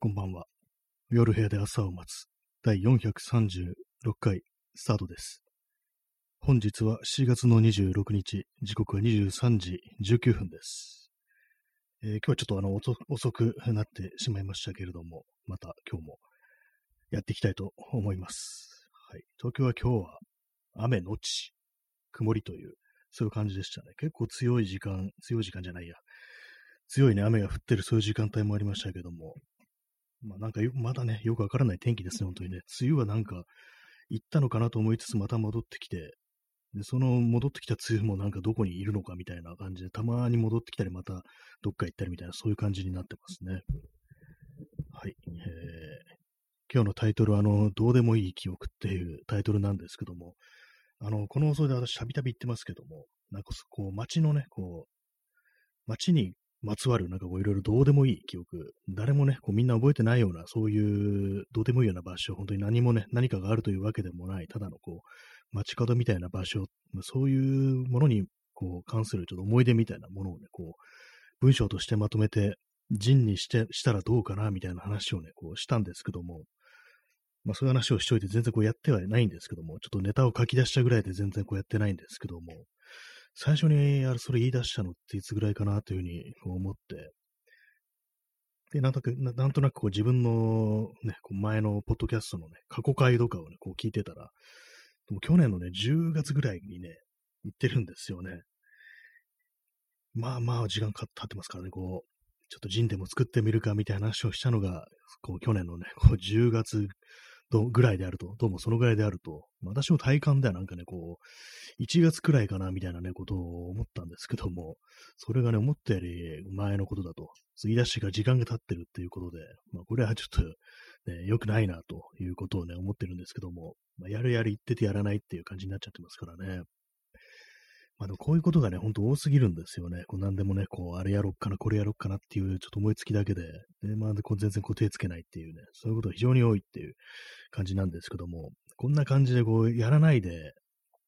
こんばんは。夜部屋で朝を待つ第436回スタートです。本日は7月の26日、時刻は23時19分です。えー今日はちょっとあの遅遅くなってしまいましたけれども、また今日もやっていきたいと思います。はい。東京は今日は雨のち曇りという、そういう感じでしたね。結構強い時間、強い時間じゃないや。強いね、雨が降ってるそういう時間帯もありましたけども、まあなんかまだね、よくわからない天気ですね、本当にね。梅雨はなんか行ったのかなと思いつつまた戻ってきて、で、その戻ってきた梅雨もなんかどこにいるのかみたいな感じで、たまに戻ってきたりまたどっか行ったりみたいな、そういう感じになってますね。はい。えー、今日のタイトルは、あの、どうでもいい記憶っていうタイトルなんですけども、あの、この放送で私、たびたび言ってますけども、なんかこう、街のね、こう、街にまつわる、なんかこういろいろどうでもいい記憶、誰もね、こうみんな覚えてないような、そういうどうでもいいような場所、本当に何もね、何かがあるというわけでもない、ただのこう、街角みたいな場所、そういうものにこう関するちょっと思い出みたいなものをね、こう、文章としてまとめて、人にして、したらどうかな、みたいな話をね、こうしたんですけども、まあそういう話をしといて全然こうやってはないんですけども、ちょっとネタを書き出したぐらいで全然こうやってないんですけども、最初にあれそれ言い出したのっていつぐらいかなというふうに思って、で、なんとなく、なんとなくこう自分のね、こう前のポッドキャストのね、過去回とかをね、こう聞いてたら、でも去年のね、10月ぐらいにね、言ってるんですよね。まあまあ時間経ってますからね、こう、ちょっとジンでも作ってみるかみたいな話をしたのが、こう去年のね、こう10月どぐらいであると、どうもそのぐらいであると、私の体感ではなんかね、こう、1月くらいかなみたいなね、ことを思ったんですけども、それがね、思ったより前のことだと、次出しが時間が経ってるっていうことで、まあこれはちょっと、ね、良くないなということをね、思ってるんですけども、まあ、やるやる言っててやらないっていう感じになっちゃってますからね。まあでもこういうことがね、ほんと多すぎるんですよね。こう何でもね、こう、あれやろっかな、これやろっかなっていう、ちょっと思いつきだけで、で、まあこう全然こう手つけないっていうね、そういうことが非常に多いっていう感じなんですけども、こんな感じでこう、やらないで、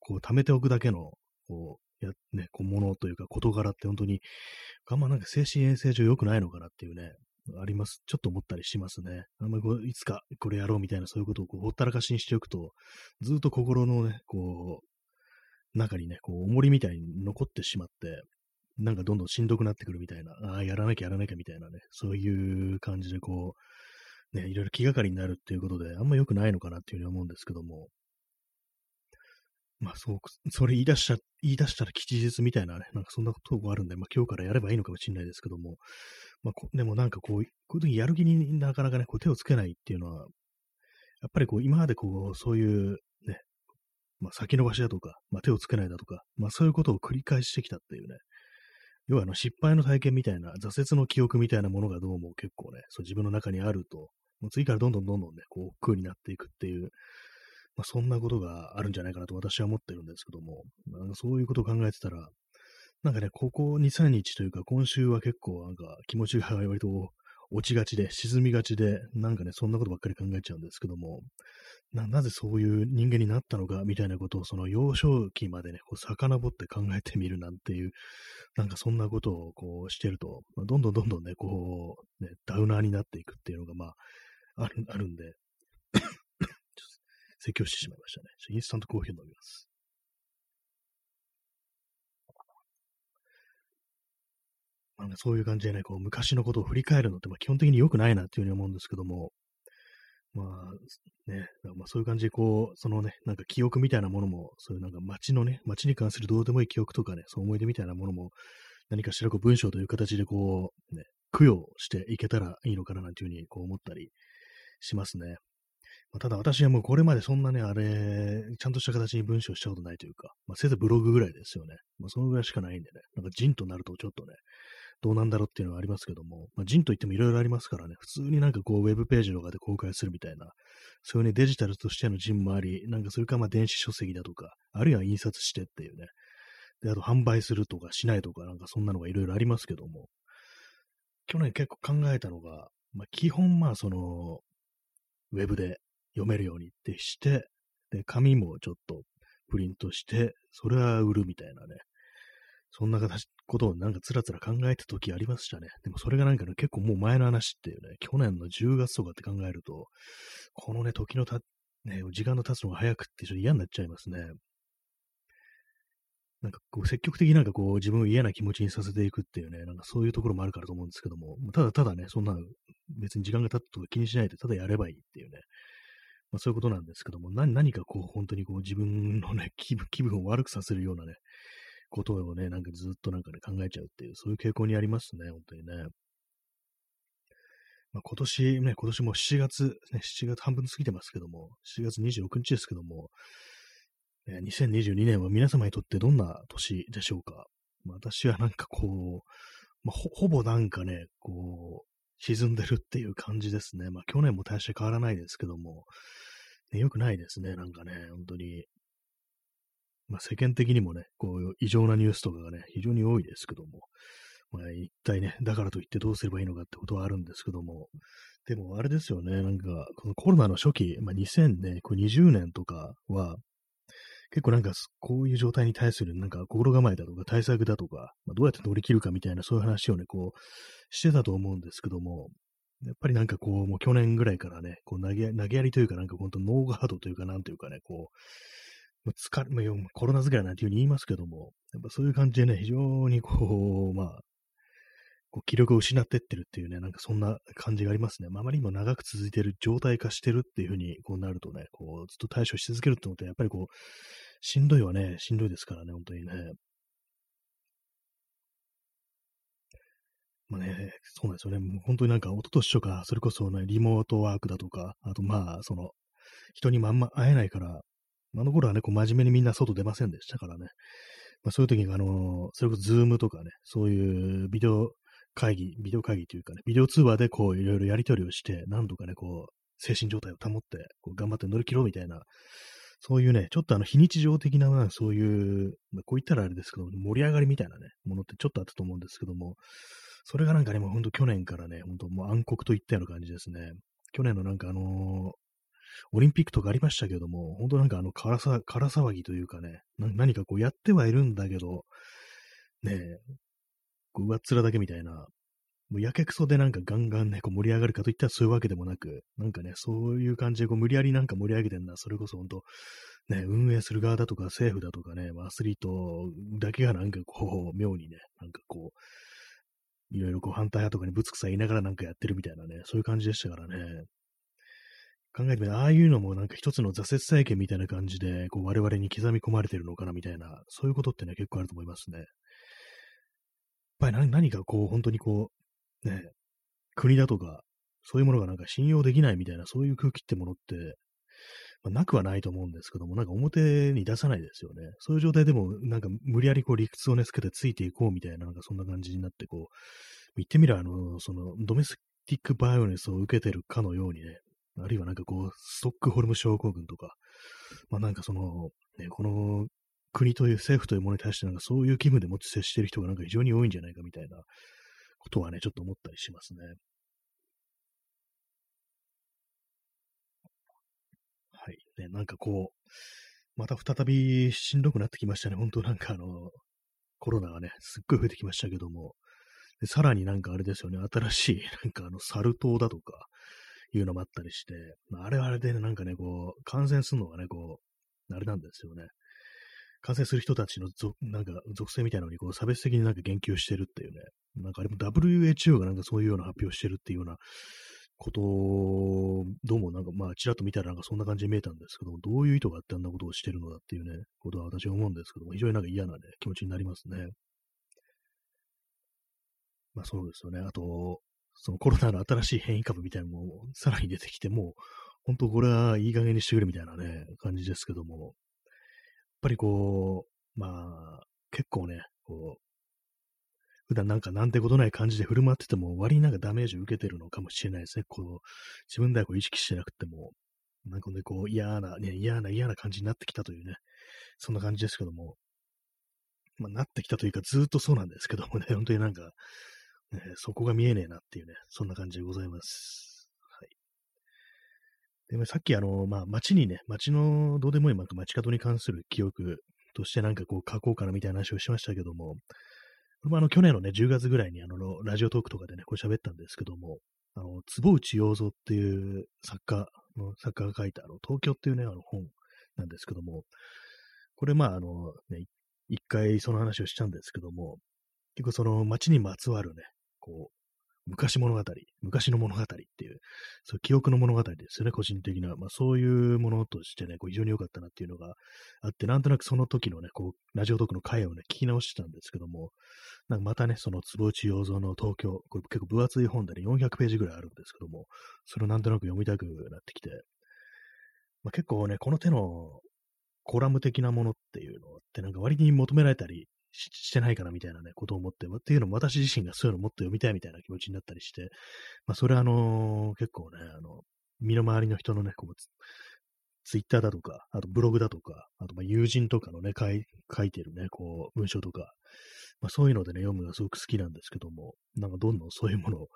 こう、貯めておくだけの、こう、や、ね、こう、ものというか、事柄って本当に、あんまなんか精神衛生上良くないのかなっていうね、あります。ちょっと思ったりしますね。あんまりこう、いつかこれやろうみたいなそういうことをこうほったらかしにしておくと、ずっと心のね、こう、中にね、こう、重りみたいに残ってしまって、なんかどんどんしんどくなってくるみたいな、ああ、やらなきゃやらなきゃみたいなね、そういう感じでこう、ね、いろいろ気がかりになるっていうことで、あんま良くないのかなっていうふうに思うんですけども、まあそう、それ言い出しちゃ、言い出したら吉日みたいなね、なんかそんなことがあるんで、まあ今日からやればいいのかもしれないですけども、まあでもなんかこう、こういう時やる気になかなかね、こう手をつけないっていうのは、やっぱりこう今までこう、そういう、まあ先延ばしだとか、まあ手をつけないだとか、まあそういうことを繰り返してきたっていうね、要はあの失敗の体験みたいな、挫折の記憶みたいなものがどうも結構ね、そう自分の中にあると、もう次からどんどんどんどんね、こう、億劫になっていくっていう、まあ、そんなことがあるんじゃないかなと私は思ってるんですけども、まあ、そういうことを考えてたら、なんかね、ここ2、3日というか、今週は結構なんか気持ちが割と落ちがちで、沈みがちで、なんかね、そんなことばっかり考えちゃうんですけども、ななぜそういう人間になったのかみたいなことを、その幼少期までね、こう遡って考えてみるなんていう、なんかそんなことをこうしてると、まあ、どんどんどんどんね、こう、ね、ダウナーになっていくっていうのが、まあ、ある、あるんで、説教してしまいましたね。インスタントコーヒー飲みます。まあね、そういう感じでね、こう昔のことを振り返るのって、まあ、基本的に良くないなっていうふうに思うんですけども、まあ、ね、まあ、そういう感じで、こう、そのね、なんか記憶みたいなものも、そういうなんか街のね、街に関するどうでもいい記憶とかね、そう思い出みたいなものも、何かしらこう文章という形でこう、ね、供養していけたらいいのかななんていうふうにこう思ったりしますね。まあ、ただ私はもうこれまでそんなね、あれ、ちゃんとした形に文章したことないというか、まあ、せいぜいブログぐらいですよね。まあ、そのぐらいしかないんでね、なんかジンとなるとちょっとね、どうなんだろうっていうのはありますけども、まあ、ジンといってもいろいろありますからね、普通になんかこう、ウェブページとかで公開するみたいな、そういうね、デジタルとしてのジンもあり、なんかそれかまあ電子書籍だとか、あるいは印刷してっていうね、で、あと販売するとかしないとか、なんかそんなのがいろいろありますけども、去年結構考えたのが、まあ、基本まあその、ウェブで読めるようにってして、で、紙もちょっとプリントして、それは売るみたいなね、そんな形ことをなんかつらつら考えた時ありましたね。でもそれがなんかね、結構もう前の話っていうね、去年の10月とかって考えると、このね、時のた、ね、時間の経つのが早くってちょっと嫌になっちゃいますね。なんかこう積極的になんかこう自分を嫌な気持ちにさせていくっていうね、なんかそういうところもあるからと思うんですけども、ただただね、そんな別に時間が経ったとか気にしないでただやればいいっていうね、まあ、そういうことなんですけども、何かこう本当にこう自分のね、気分気分を悪くさせるようなね、ことをね、なんかずっとなんかね、考えちゃうっていう、そういう傾向にありますね、本当にね。まあ、今年ね、今年も7月、ね、7月半分過ぎてますけども、7月26日ですけども、え、2022年は皆様にとってどんな年でしょうか、まあ、私はなんかこう、まあ、ほほぼなんかね、こう、沈んでるっていう感じですね。まあ去年も大して変わらないですけども、ね、よくないですね、なんかね、本当に。まあ世間的にもね、こう異常なニュースとかがね、非常に多いですけども、まあ一体ね、だからといってどうすればいいのかってことはあるんですけども、でもあれですよね、なんか、このコロナの初期、まあ2020年とかは、結構なんか、こういう状態に対するなんか心構えだとか対策だとか、まあ、どうやって乗り切るかみたいなそういう話をね、こう、してたと思うんですけども、やっぱりなんかこう、もう去年ぐらいからね、こう投げ、投げやりというかなんか本当ノーガードというかなんというかね、こう、もう疲れ、まあ、コロナ疲れなんていうふうに言いますけども、やっぱそういう感じでね、非常にこう、まあ、こう気力を失ってってるっていうね、なんかそんな感じがありますね。まあ、あまりにも長く続いてる状態化してるっていうふうにこうなるとね、こうずっと対処し続けるってことは、やっぱりこう、しんどいはね、しんどいですからね、本当にね。まあね、そうなんですよね。もう本当になんか、一昨年とか、それこそね、リモートワークだとか、あとまあ、その、人にまんま会えないから、あの頃はね、こう真面目にみんな外出ませんでしたからね。まあそういう時に、あの、それこそズームとかね、そういうビデオ会議、ビデオ会議というかね、ビデオ通話でこういろいろやり取りをして、何度かね、こう、精神状態を保って、こう頑張って乗り切ろうみたいな、そういうね、ちょっとあの非日常的な、そういう、まあ、こう言ったらあれですけど、盛り上がりみたいなね、ものってちょっとあったと思うんですけども、それがなんかね、もうほんと去年からね、ほんともう暗黒といったような感じですね。去年のなんかあのー、オリンピックとかありましたけども、本当なんかあの、からさ、から騒ぎというかね、何かこうやってはいるんだけど、ねえ、こう上っ面だけみたいな、もうやけくそでなんかガンガンね、こう盛り上がるかといったらそういうわけでもなく、なんかね、そういう感じでこう無理やりなんか盛り上げてんだ、それこそ本当ね、運営する側だとか政府だとかね、アスリートだけがなんかこう、妙にね、なんかこう、いろいろこう反対派とかにぶつくさ言いながらなんかやってるみたいなね、そういう感じでしたからね。考えてみたら、ああいうのもなんか一つの挫折体験みたいな感じで、こう我々に刻み込まれてるのかなみたいな、そういうことってね、結構あると思いますね。やっぱり何かこう、本当にこう、ね、国だとか、そういうものがなんか信用できないみたいな、そういう空気ってものって、まあ、なくはないと思うんですけども、なんか表に出さないですよね。そういう状態でも、なんか無理やりこう理屈をね、つけてついていこうみたいな、なんかそんな感じになって、こう、言ってみれば、あの、その、ドメスティックバイオレンスを受けてるかのようにね、あるいはなんかこう、ストックホルム症候群とか、まあなんかその、ね、この国という政府というものに対してなんかそういう気分でもって接している人がなんか非常に多いんじゃないかみたいなことはね、ちょっと思ったりしますね。はい。ね、なんかこう、また再びしんどくなってきましたね。本当なんかあの、コロナがね、すっごい増えてきましたけども、でさらになんかあれですよね、新しい、なんかあの、サル痘だとか、いうのもあったりして、まあ、あれはあれで、なんかね、こう、感染するのがね、こう、あれなんですよね。感染する人たちのなんか属性みたいなのにこう差別的になんか言及してるっていうね、なんかあれも WHO がなんかそういうような発表してるっていうようなことを、どうもなんかまあちらっと見たらなんかそんな感じに見えたんですけども、どういう意図があってあんなことをしてるのだっていうね、ことは私は思うんですけども、非常になんか嫌なね、気持ちになりますね。まあそうですよね。あと、そのコロナの新しい変異株みたいなのもさらに出てきて、もう、本当これはいい加減にしてくれみたいなね、感じですけども、やっぱりこう、まあ、結構ね、こう、普段なんかなんてことない感じで振る舞ってても、割になんかダメージを受けてるのかもしれないですね。こう、自分ではこう意識してなくても、なんかね、こう嫌な、ね、嫌な嫌な感じになってきたというね、そんな感じですけども、まあ、なってきたというか、ずっとそうなんですけどもね、本当になんか、ね、そこが見えねえなっていうね、そんな感じでございます。はい。で、さっきあの、まあ、街にね、街のどうでもいい、街角に関する記憶としてなんかこう書こうかなみたいな話をしましたけども、これもあの、去年のね、10月ぐらいにあの、ラジオトークとかでね、こう喋ったんですけども、あの、坪内洋蔵っていう作家の、作家が書いた、あの、東京っていうね、あの本なんですけども、これまあ、あの、ね、一回その話をしたんですけども、結構その街にまつわるね、こう、昔物語、昔の物語っていう、そう記憶の物語ですよね、個人的な。まあそういうものとしてね、こう非常に良かったなっていうのがあって、なんとなくその時のね、こう、ラジオトークの回をね、聞き直してたんですけども、なんかまたね、その坪内洋蔵の東京、これ結構分厚い本でね、400ページぐらいあるんですけども、それをなんとなく読みたくなってきて、まあ、結構ね、この手のコラム的なものっていうのってなんか割に求められたりしてないかなみたいなね、ことを思って、っていうのも私自身がそういうのもっと読みたいみたいな気持ちになったりして、まあ、それはあのー、結構ね、あの、身の回りの人のね、こう、ツイッターだとか、あとブログだとか、あとま友人とかのね、書い書いてるね、こう、文章とか、まあ、そういうのでね、読むのがすごく好きなんですけども、なんかどんどんそういうものをね、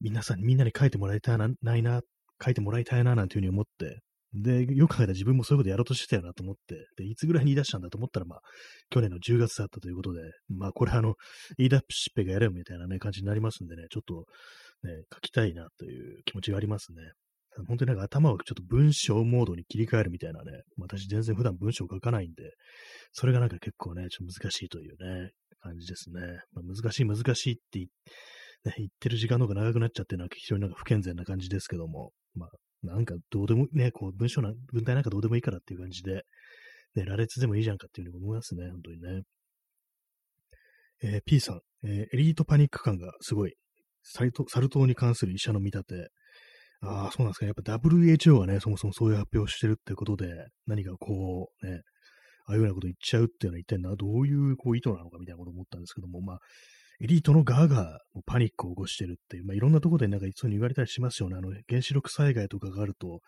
皆さん、みんなに書いてもらいたいな、ないな、書いてもらいたいな、なんていうふうに思って、で、よく考えたら自分もそういうことやろうとしてたよなと思って、で、いつぐらいに言い出したんだと思ったら、まあ、去年の10月だったということで、まあ、これあの、言い出しっぺがやれよみたいなね、感じになりますんでね、ちょっと、ね、書きたいなという気持ちがありますね。本当になんか頭をちょっと文章モードに切り替えるみたいなね、私全然普段文章書かないんで、それがなんか結構ね、ちょっと難しいというね、感じですね。まあ、難しい難しいって言,、ね、言ってる時間の方が長くなっちゃってるのは非常になんか不健全な感じですけども、まあ、なんかどうでもね、こう文章な、文体なんかどうでもいいからっていう感じで、ね、羅列でもいいじゃんかっていうふうに思いますね、本当にね。えー、P さん、えー、エリートパニック感がすごい。サル痘に関する医者の見立て。ああ、そうなんですか。やっぱ WHO がね、そもそもそういう発表をしてるってことで、何かこう、ね、ああいうようなこと言っちゃうっていうのは一体な、どういうこう意図なのかみたいなこと思ったんですけども、まあ、エリートの側がパニックを起こしてるっていう、まあ、いろんなところでなんかそういうに言われたりしますよね。あの、原子力災害とかがあると、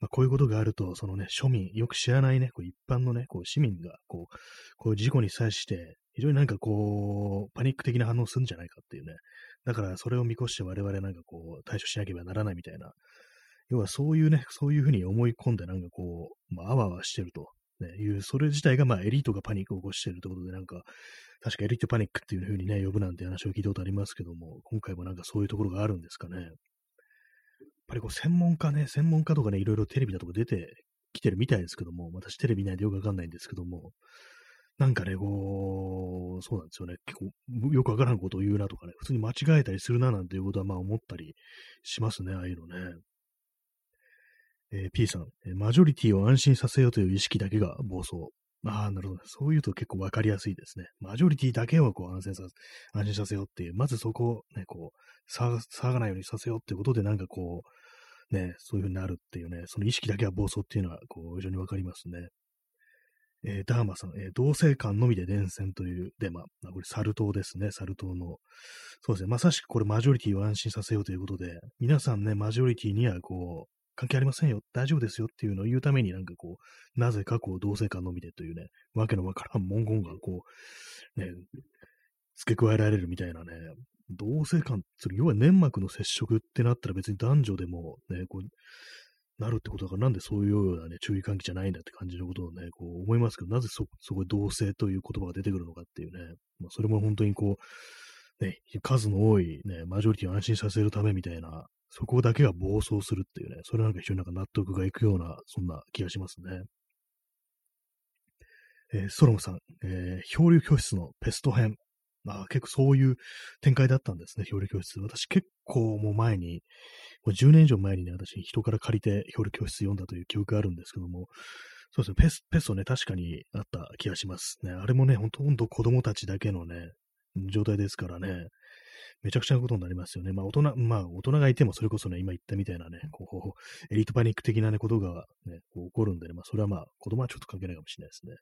まあ、こういうことがあると、そのね、庶民、よく知らないね、こう一般のね、こう市民が、こう、こういう事故に際して、非常になんかこう、パニック的な反応するんじゃないかっていうね。だから、それを見越して我々なんかこう、対処しなければならないみたいな。要はそういうね、そういうふうに思い込んでなんかこう、まあ、あわあわしてると。ね、いう、それ自体がまあエリートがパニックを起こしているってことで、なんか、確かエリートパニックっていう風にね、呼ぶなんて話を聞いたことありますけども、今回もなんかそういうところがあるんですかね。やっぱりこう専門家ね、専門家とかね、いろいろテレビだとか出てきてるみたいですけども、私テレビないでよくわかんないんですけども、なんかね、こう、そうなんですよね。結構、よくわからんことを言うなとかね、普通に間違えたりするななんていうことはまあ思ったりしますね、ああいうのね。えー、P さん、マジョリティを安心させようという意識だけが暴走。ああ、なるほど。そういうと結構わかりやすいですね。マジョリティだけをこう安心させ安心させようっていう、まずそこをね、こう、騒がないようにさせようっていうことで、なんかこう、ね、そういうふうになるっていうね、その意識だけは暴走っていうのは、こう、非常にわかりますね。えー、ダーマさん、えー、同性間のみで伝染というデマ。これ、サル痘ですね、サル痘の。そうですね、まさしくこれ、マジョリティを安心させようということで、皆さんね、マジョリティには、こう、関係ありませんよ、大丈夫ですよっていうのを言うためになんかこう、なぜかこう同性間のみでというね、わけのわからん文言がこう、ね、付け加えられるみたいなね、同性間、それ要は粘膜の接触ってなったら別に男女でもね、こう、なるってことだからなんでそういうようなね、注意喚起じゃないんだって感じのことをね、こう思いますけど、なぜそ、そこで同性という言葉が出てくるのかっていうね、まあ、それも本当にこう、ね、数の多いね、マジョリティを安心させるためみたいなそこだけが暴走するっていうね、それなんか非常になんか納得がいくような、そんな気がしますね。えー、ソロムさん、えー、漂流教室のペスト編。まあ結構そういう展開だったんですね、漂流教室。私結構もう前に、もう10年以上前にね、私人から借りて漂流教室読んだという記憶があるんですけども、そうですね、ペスペストね、確かにあった気がします。ね、あれもね、ほんとほんと子供たちだけのね、状態ですからね、めちゃくちゃなことになりますよね。まあ大人、まあ大人がいてもそれこそね、今言ったみたいなね、こう、エリートパニック的なね、ことがね、こう起こるんでね、まあそれはまあ子供はちょっと関係ないかもしれないですね。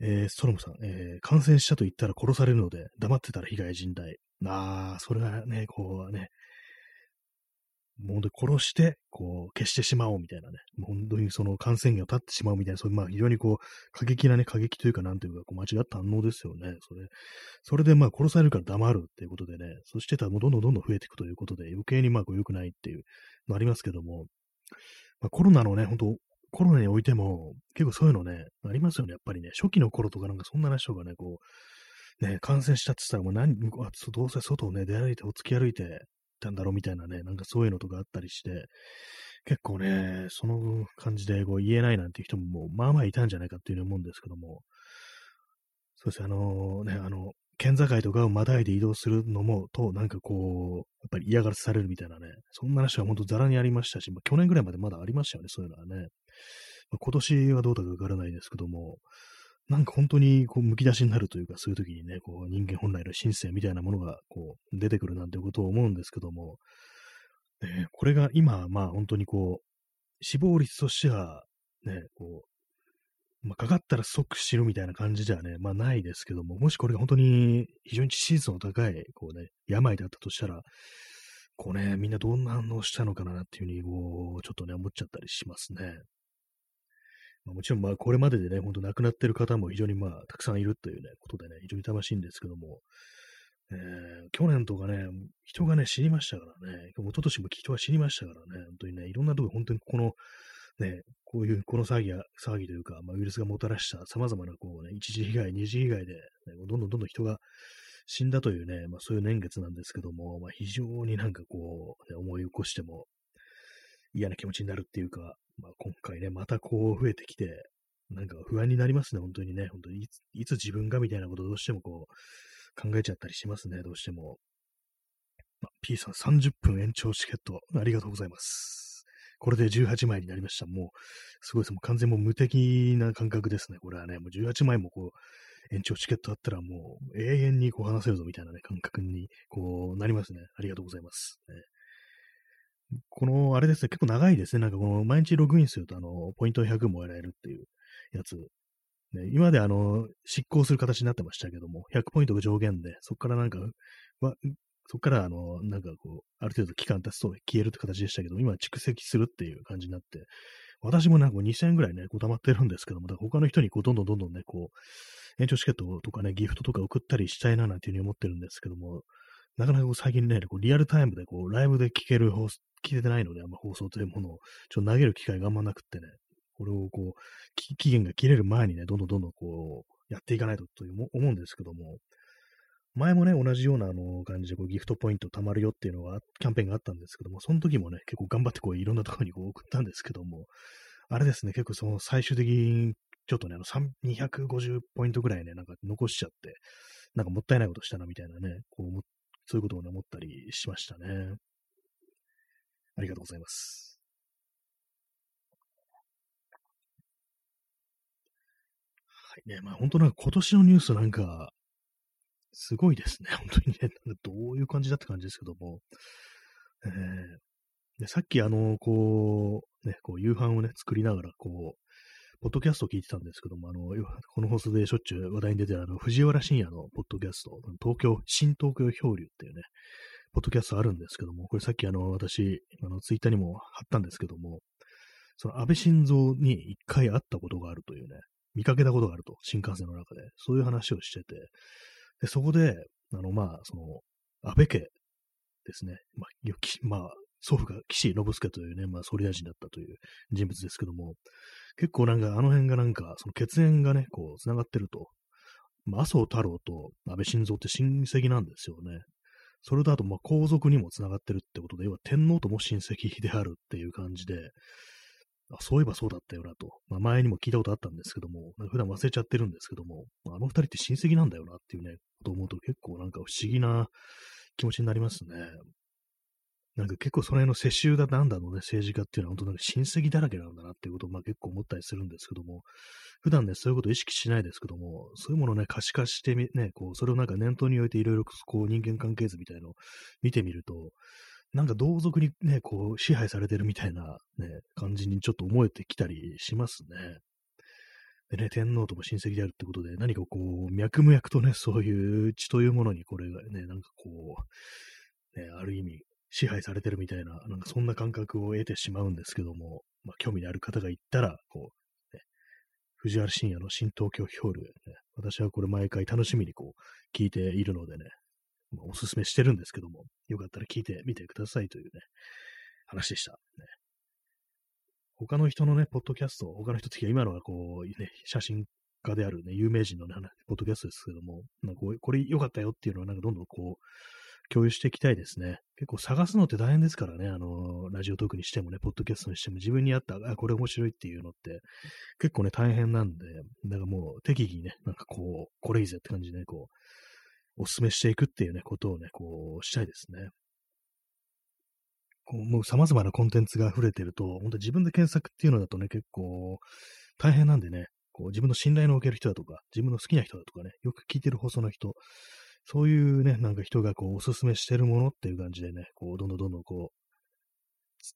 えー、ストロムさん、えー、感染したと言ったら殺されるので、黙ってたら被害甚大。ああ、それはね、こうね、もう殺して、こう、消してしまおうみたいなね、もう本当にその感染源を断ってしまうみたいな、そういう、まあ非常にこう、過激なね、過激というか、なんていうか、こう間違った反応ですよね。それ、それでまあ殺されるから黙るっていうことでね、そしてたらもうどんどんどんどん増えていくということで、余計にまあこう良くないっていうのありますけども、まあコロナのね、本当コロナにおいても、結構そういうのね、ありますよね、やっぱりね。初期の頃とかなんかそんな話とかね、こう、ね、感染したって言ったらもう何、どうせ外をね、出歩いて、お突き歩いてたんだろうみたいなね、なんかそういうのとかあったりして、結構ね、その感じでこう言えないなんていう人ももう、まあまあいたんじゃないかっていうふうに思うんですけども、そうですね、あのね、あの、県境とかをまたいで移動するのも、と、なんかこう、やっぱり嫌がらせされるみたいなね、そんな話は本当ざらにありましたし、まあ、去年ぐらいまでまだありましたよね、そういうのはね。まあ、今年はどうだかわからないですけども、なんか本当にこう剥き出しになるというか、そういう時にね、こう人間本来の神性みたいなものがこう出てくるなんてことを思うんですけども、えー、これが今、まあ本当にこう、死亡率としては、ね、こう、まあ、かかったら即死ぬみたいな感じではね、まあないですけども、もしこれが本当に非常に致死率の高い、こうね、病だったとしたら、こうね、みんなどんな反応したのかなっていうふうに、こう、ちょっとね、思っちゃったりしますね。まあ、もちろん、まあ、これまででね、ほんと亡くなってる方も非常にまあ、たくさんいるというね、ことでね、非常に楽しいんですけども、えー、去年とかね、人がね、死にましたからね、一昨年も人が死にましたからね、本当にね、いろんなとこ本当にこの、ね、こういう、この騒ぎや、騒ぎというか、まあ、ウイルスがもたらした様々な、こうね、一次被害、二次被害で、ね、どんどんどんどん人が死んだというね、まあそういう年月なんですけども、まあ非常になんかこう、ね、思い起こしても嫌な気持ちになるっていうか、まあ今回ね、またこう増えてきて、なんか不安になりますね、本当にね、本当にいついつ自分がみたいなことをどうしてもこう考えちゃったりしますね、どうしても。まあ、P さん30分延長チケットありがとうございます。これで18枚になりました。もう、すごいです。もう完全もう無敵な感覚ですね。これはね、もう18枚もこう、延長チケットあったらもう永遠にこう話せるぞみたいなね、感覚にこうなりますね。ありがとうございます。ね、この、あれですね、結構長いですね。なんかこの毎日ログインするとあの、ポイント100もらえるっていうやつ。ね、今であの、執行する形になってましたけども、100ポイントが上限で、そこからなんか、そこからあの、なんかこう、ある程度期間経つと消えるって形でしたけど、今蓄積するっていう感じになって、私もなんか2000円ぐらいね、こう溜まってるんですけども、だから他の人にこうどんどんどんどんね、こう、延長チケットとかね、ギフトとか送ったりしたいななんていうふうに思ってるんですけども、なかなか最近ね、こうリアルタイムでこうライブで聞ける、聞けてないので、あんま放送というものを。ちょっと投げる機会があんまなくってね、これをこう、期限が切れる前にね、どんどんどんどんこう、やっていかないとという思うんですけども、前もね、同じようなあの感じでこうギフトポイント貯まるよっていうのは、キャンペーンがあったんですけども、その時もね、結構頑張ってこういろんなところにこう送ったんですけども、あれですね、結構その最終的にちょっとね、あの、250ポイントぐらいね、なんか残しちゃって、なんかもったいないことしたな、みたいなね、こう、そういうことをね、思ったりしましたね。ありがとうございます。はいね、まあ本当なんか今年のニュースなんか、すごいですね。本当にね、どういう感じだって感じですけども。えー、でさっきあの、こう、ね、こう夕飯をね、作りながら、こう、ポッドキャストを聞いてたんですけども、あの、この放送でしょっちゅう話題に出てるあの、藤原信也のポッドキャスト、東京、新東京漂流っていうね、ポッドキャストあるんですけども、これさっきあの、私、あの、ツイッターにも貼ったんですけども、その安倍晋三に一回会ったことがあるというね、見かけたことがあると、新幹線の中で、そういう話をしてて、で、そこで、あの、まあ、その、安倍家ですね、まあ、まあ、祖父が岸信介というね、まあ、総理大臣だったという人物ですけども、結構なんかあの辺がなんか、その血縁がね、こう、繋がってると。まあ、麻生太郎と安倍晋三って親戚なんですよね。それとあと、まあ、皇族にもつながってるってことで、要は天皇とも親戚であるっていう感じで、あそういえばそうだったよなと。まあ、前にも聞いたことあったんですけども、普段忘れちゃってるんですけども、あの二人って親戚なんだよなっていうね、こと思うと結構なんか不思議な気持ちになりますね。なんか結構その辺の世襲だなんだのね、政治家っていうのは本当なんか親戚だらけなんだなっていうことをまあ結構思ったりするんですけども、普段ね、そういうことを意識しないですけども、そういうものをね、可視化してみ、ね、こう、それをなんか念頭に置いていろいろこう人間関係図みたいのを見てみると、なんか同族にね、こう支配されてるみたいなね、感じにちょっと思えてきたりしますね。でね、天皇とも親戚であるってことで、何かこう、脈々とね、そういう血というものにこれがね、なんかこう、ね、ある意味、支配されてるみたいな、なんかそんな感覚を得てしまうんですけども、まあ、興味のある方がいたら、こう、ね、藤原信也の新東京ヒョール、ね、私はこれ毎回楽しみにこう、聞いているのでね、まあ、おすすめしてるんですけども、よかったら聞いてみてくださいというね、話でした。ね、他の人のね、ポッドキャスト、他の人って今のはこう、ね、写真家であるね、有名人のね、ポッドキャストですけども、なんかここれ良かったよっていうのはなんかどんどんこう、共有していきたいですね。結構探すのって大変ですからね、あの、ラジオトークにしてもね、ポッドキャストにしても自分に合った、あ、これ面白いっていうのって結構ね、大変なんで、だからもう適宜ね、なんかこう、これいいぜって感じでね、こう、お勧めしていくっていうね、ことをね、こう、したいですね。こうもう様々なコンテンツが溢れてると、本当自分で検索っていうのだとね、結構大変なんでね、こう自分の信頼のおける人だとか、自分の好きな人だとかね、よく聞いてる放送の人、そういうね、なんか人がこうおすすめしてるものっていう感じでね、こうどんどんどんどんこ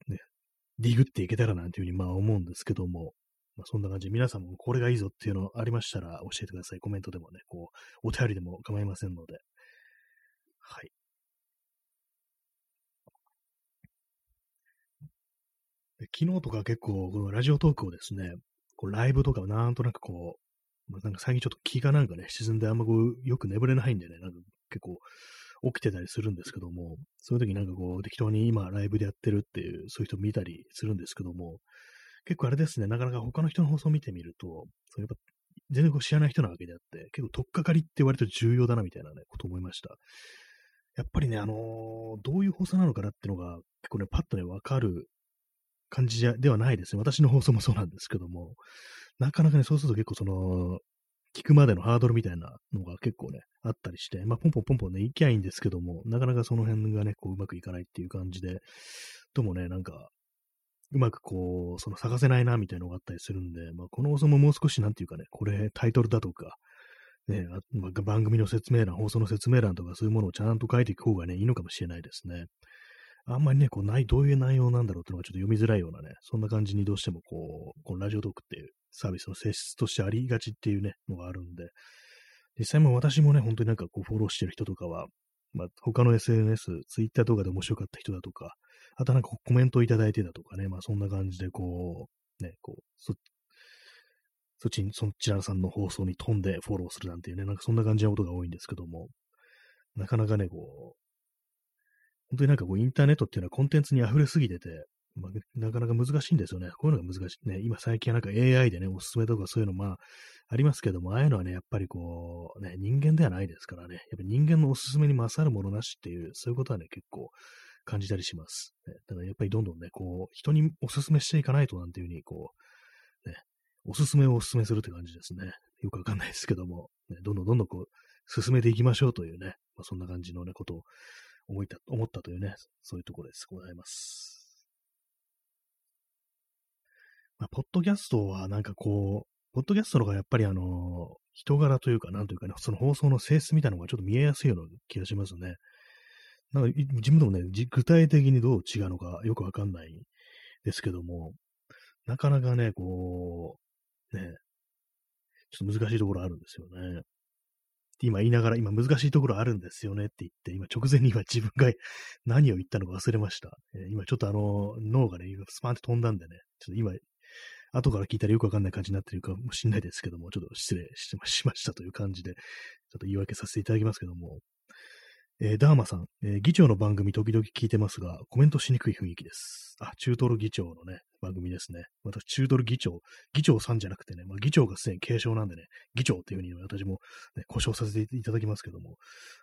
う、ね、ディグっていけたらなんていうふうにまあ思うんですけども、まあ、そんな感じで皆さんもこれがいいぞっていうのありましたら教えてください。コメントでもね、こう、お便りでも構いませんので。はい。昨日とか結構、このラジオトークをですね、こうライブとかなんとなくこう、まあ、なんか最近ちょっと気がなんかね、沈んであんまこう、よく眠れないんでね、なんか結構起きてたりするんですけども、そういう時なんかこう、適当に今ライブでやってるっていう、そういう人見たりするんですけども、結構あれですね、なかなか他の人の放送を見てみると、そやっぱ全然こう知らない人なわけであって、結構取っかかりって割と重要だなみたいなね、こと思いました。やっぱりね、あのー、どういう放送なのかなってのが結構ね、パッとね、わかる感じではないですね。私の放送もそうなんですけども、なかなかね、そうすると結構その、聞くまでのハードルみたいなのが結構ね、あったりして、まあ、ポンポンポンポンね、行きゃいいんですけども、なかなかその辺がね、こう、うまくいかないっていう感じで、ともね、なんか、うまくこう、その探せないな、みたいなのがあったりするんで、まあ、この放送ももう少しなんていうかね、これ、タイトルだとか、ね、まあ、番組の説明欄、放送の説明欄とかそういうものをちゃんと書いていく方がね、いいのかもしれないですね。あんまりね、こう、ない、どういう内容なんだろうっていうのがちょっと読みづらいようなね、そんな感じにどうしてもこう、このラジオトークっていうサービスの性質としてありがちっていうね、のがあるんで、実際も私もね、本当になんかこう、フォローしてる人とかは、まあ、他の SNS、ツイッターとかで面白かった人だとか、あとなんかコメントをいただいてたとかね、まあそんな感じでこう、ね、こう、そそっちに、そちらさんの放送に飛んでフォローするなんていうね、なんかそんな感じのことが多いんですけども、なかなかね、こう、本当になんかこうインターネットっていうのはコンテンツに溢れすぎてて、まあ、なかなか難しいんですよね。こういうのが難しい。ね、今最近はなんか AI でね、おすすめとかそういうのまあ、ありますけども、ああいうのはね、やっぱりこう、ね、人間ではないですからね。やっぱ人間のおすすめに勝るものなしっていう、そういうことはね、結構感じたりします。ね、だからやっぱりどんどんね、こう、人におすすめしていかないとなんていうふうに、こう、ね、おすすめをおすすめするって感じですね。よくわかんないですけども、ね、どんどんどんどんこう、進めていきましょうというね、まあ、そんな感じのね、ことを思いた、思ったというね、そういうところです。ございます。まあ、ポッドキャストはなんかこう、ポッドキャストの方がやっぱりあの、人柄というか、なんというかね、その放送の性質みたいなのがちょっと見えやすいような気がしますね。なんか自分でもね、具体的にどう違うのかよくわかんないですけども、なかなかね、こう、ね、ちょっと難しいところあるんですよね。今言いながら、今難しいところあるんですよねって言って、今直前に今自分が 何を言ったのか忘れました。えー、今ちょっとあの、脳がね、スパンって飛んだんでね、ちょっと今、後から聞いたらよくわかんない感じになってるかもしれないですけども、ちょっと失礼 しましたという感じで、ちょっと言い訳させていただきますけども、えー、ダーマさん、えー、議長の番組時々聞いてますが、コメントしにくい雰囲気です。あ、中トロ議長のね、番組ですね。私、中トロ議長、議長さんじゃなくてね、まあ、議長がすでに継承なんでね、議長っていうふうに私も、ね、故障させていただきますけども、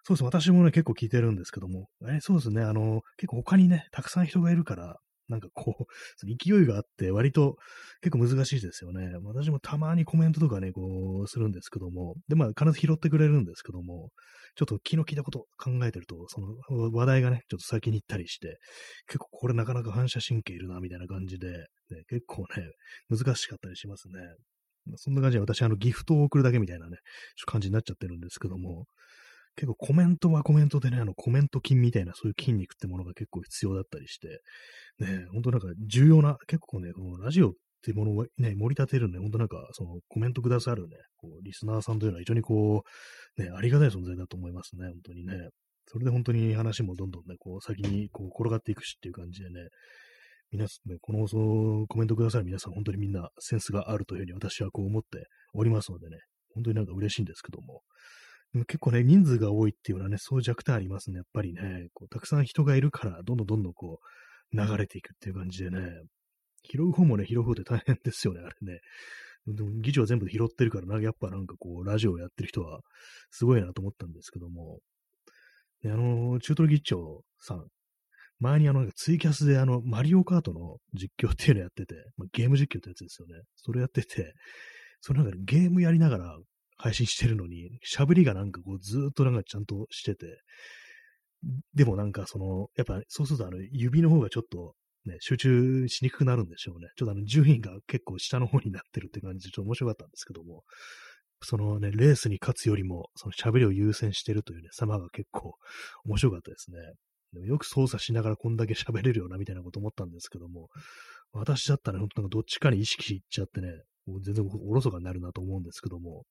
そうです。ね、私もね、結構聞いてるんですけども、えー、そうですね、あの、結構他にね、たくさん人がいるから、なんかこう、勢いがあって、割と結構難しいですよね。私もたまにコメントとかね、こう、するんですけども、で、まあ、必ず拾ってくれるんですけども、ちょっと気の利いたこと考えてると、その話題がね、ちょっと先に行ったりして、結構これなかなか反射神経いるな、みたいな感じで、ね、結構ね、難しかったりしますね。そんな感じで私、あの、ギフトを送るだけみたいなね、感じになっちゃってるんですけども、結構コメントはコメントでね、あのコメント筋みたいなそういう筋肉ってものが結構必要だったりして、ね、本当なんか重要な、結構ね、このラジオっていうものをね、盛り立てるね、本当なんかそのコメントくださるね、こうリスナーさんというのは非常にこう、ね、ありがたい存在だと思いますね、本当にね。それで本当に話もどんどんね、こう先にこう転がっていくしっていう感じでね、皆さん、ね、この放送コメントくださる皆さん、本当にみんなセンスがあるというふうに私はこう思っておりますのでね、本当になんか嬉しいんですけども、結構ね、人数が多いっていうのはね、そう弱点ありますね。やっぱりね、こうたくさん人がいるから、どんどんどんどんこう、流れていくっていう感じでね、拾う方もね、拾う方で大変ですよね、あれね。でも議長は全部拾ってるからな、やっぱなんかこう、ラジオをやってる人はすごいなと思ったんですけども、であの、中トロ議長さん、前にあの、ツイキャスであの、マリオカートの実況っていうのやってて、まあ、ゲーム実況ってやつですよね。それやってて、そのなんかゲームやりながら配信してるのに、喋りがなんかこう、ずっとなんかちゃんとしてて、でもなんかその、やっぱそうするとあの、指の方がちょっとね、集中しにくくなるんでしょうね。ちょっとあの、順位が結構下の方になってるって感じで、ちょっと面白かったんですけども、そのね、レースに勝つよりも、その喋りを優先してるというね、様が結構面白かったですね。でもよく操作しながらこんだけ喋れるよな、みたいなこと思ったんですけども、私だったら本当なんかどっちかに意識いっちゃってね、もう全然おろそかになるなと思うんですけども、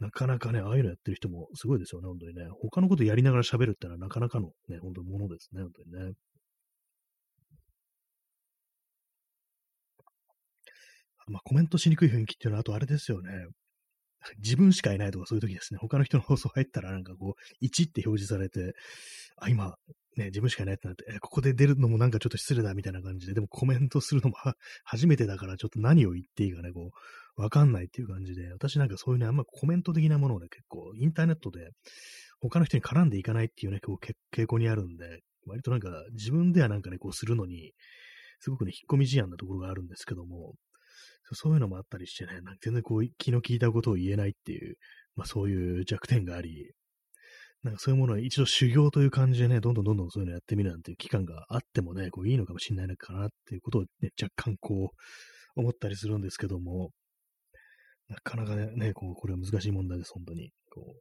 なかなかね、ああいうのやってる人もすごいですよね、本当にね。他のことやりながら喋るってのはなかなかのね、本当にものですね、本当にね。まあ、コメントしにくい雰囲気っていうのは、あとあれですよね。自分しかいないとかそういう時ですね。他の人の放送入ったらなんかこう、1って表示されて、あ、今、ね、自分しかいないってなって、え、ここで出るのもなんかちょっと失礼だみたいな感じで、でもコメントするのも初めてだからちょっと何を言っていいかね、こう、わかんないっていう感じで、私なんかそういうね、あんまコメント的なものをね、結構インターネットで他の人に絡んでいかないっていうね、こう傾向にあるんで、割となんか自分ではなんかね、こうするのに、すごくね、引っ込み思案なところがあるんですけども、そういうのもあったりしてね、なんか全然こう気の利いたことを言えないっていう、まあそういう弱点があり、なんかそういうものを一度修行という感じでね、どんどんどんどんそういうのやってみるなんていう期間があってもね、こういいのかもしれないのかなっていうことをね、若干こう思ったりするんですけども、なかなかね、こう、これは難しい問題です、本当に。こ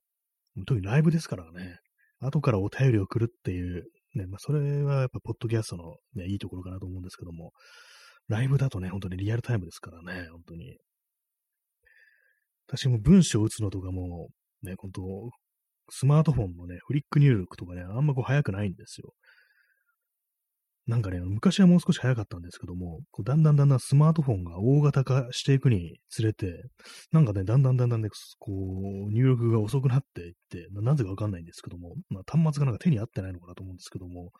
う特にライブですからね、後からお便りを来るっていう、ね、まあそれはやっぱポッドキャストの、ね、いいところかなと思うんですけども、ライブだとね、本当にリアルタイムですからね、本当に。私も文章を打つのとかも、ね、本当スマートフォンのね、フリック入力とかね、あんまこう早くないんですよ。なんかね、昔はもう少し早かったんですけども、こうだんだんだんだんスマートフォンが大型化していくにつれて、なんかね、だんだんだんだんね、こう、入力が遅くなっていって、なぜかわかんないんですけども、まあ、端末がなんか手に合ってないのかなと思うんですけども、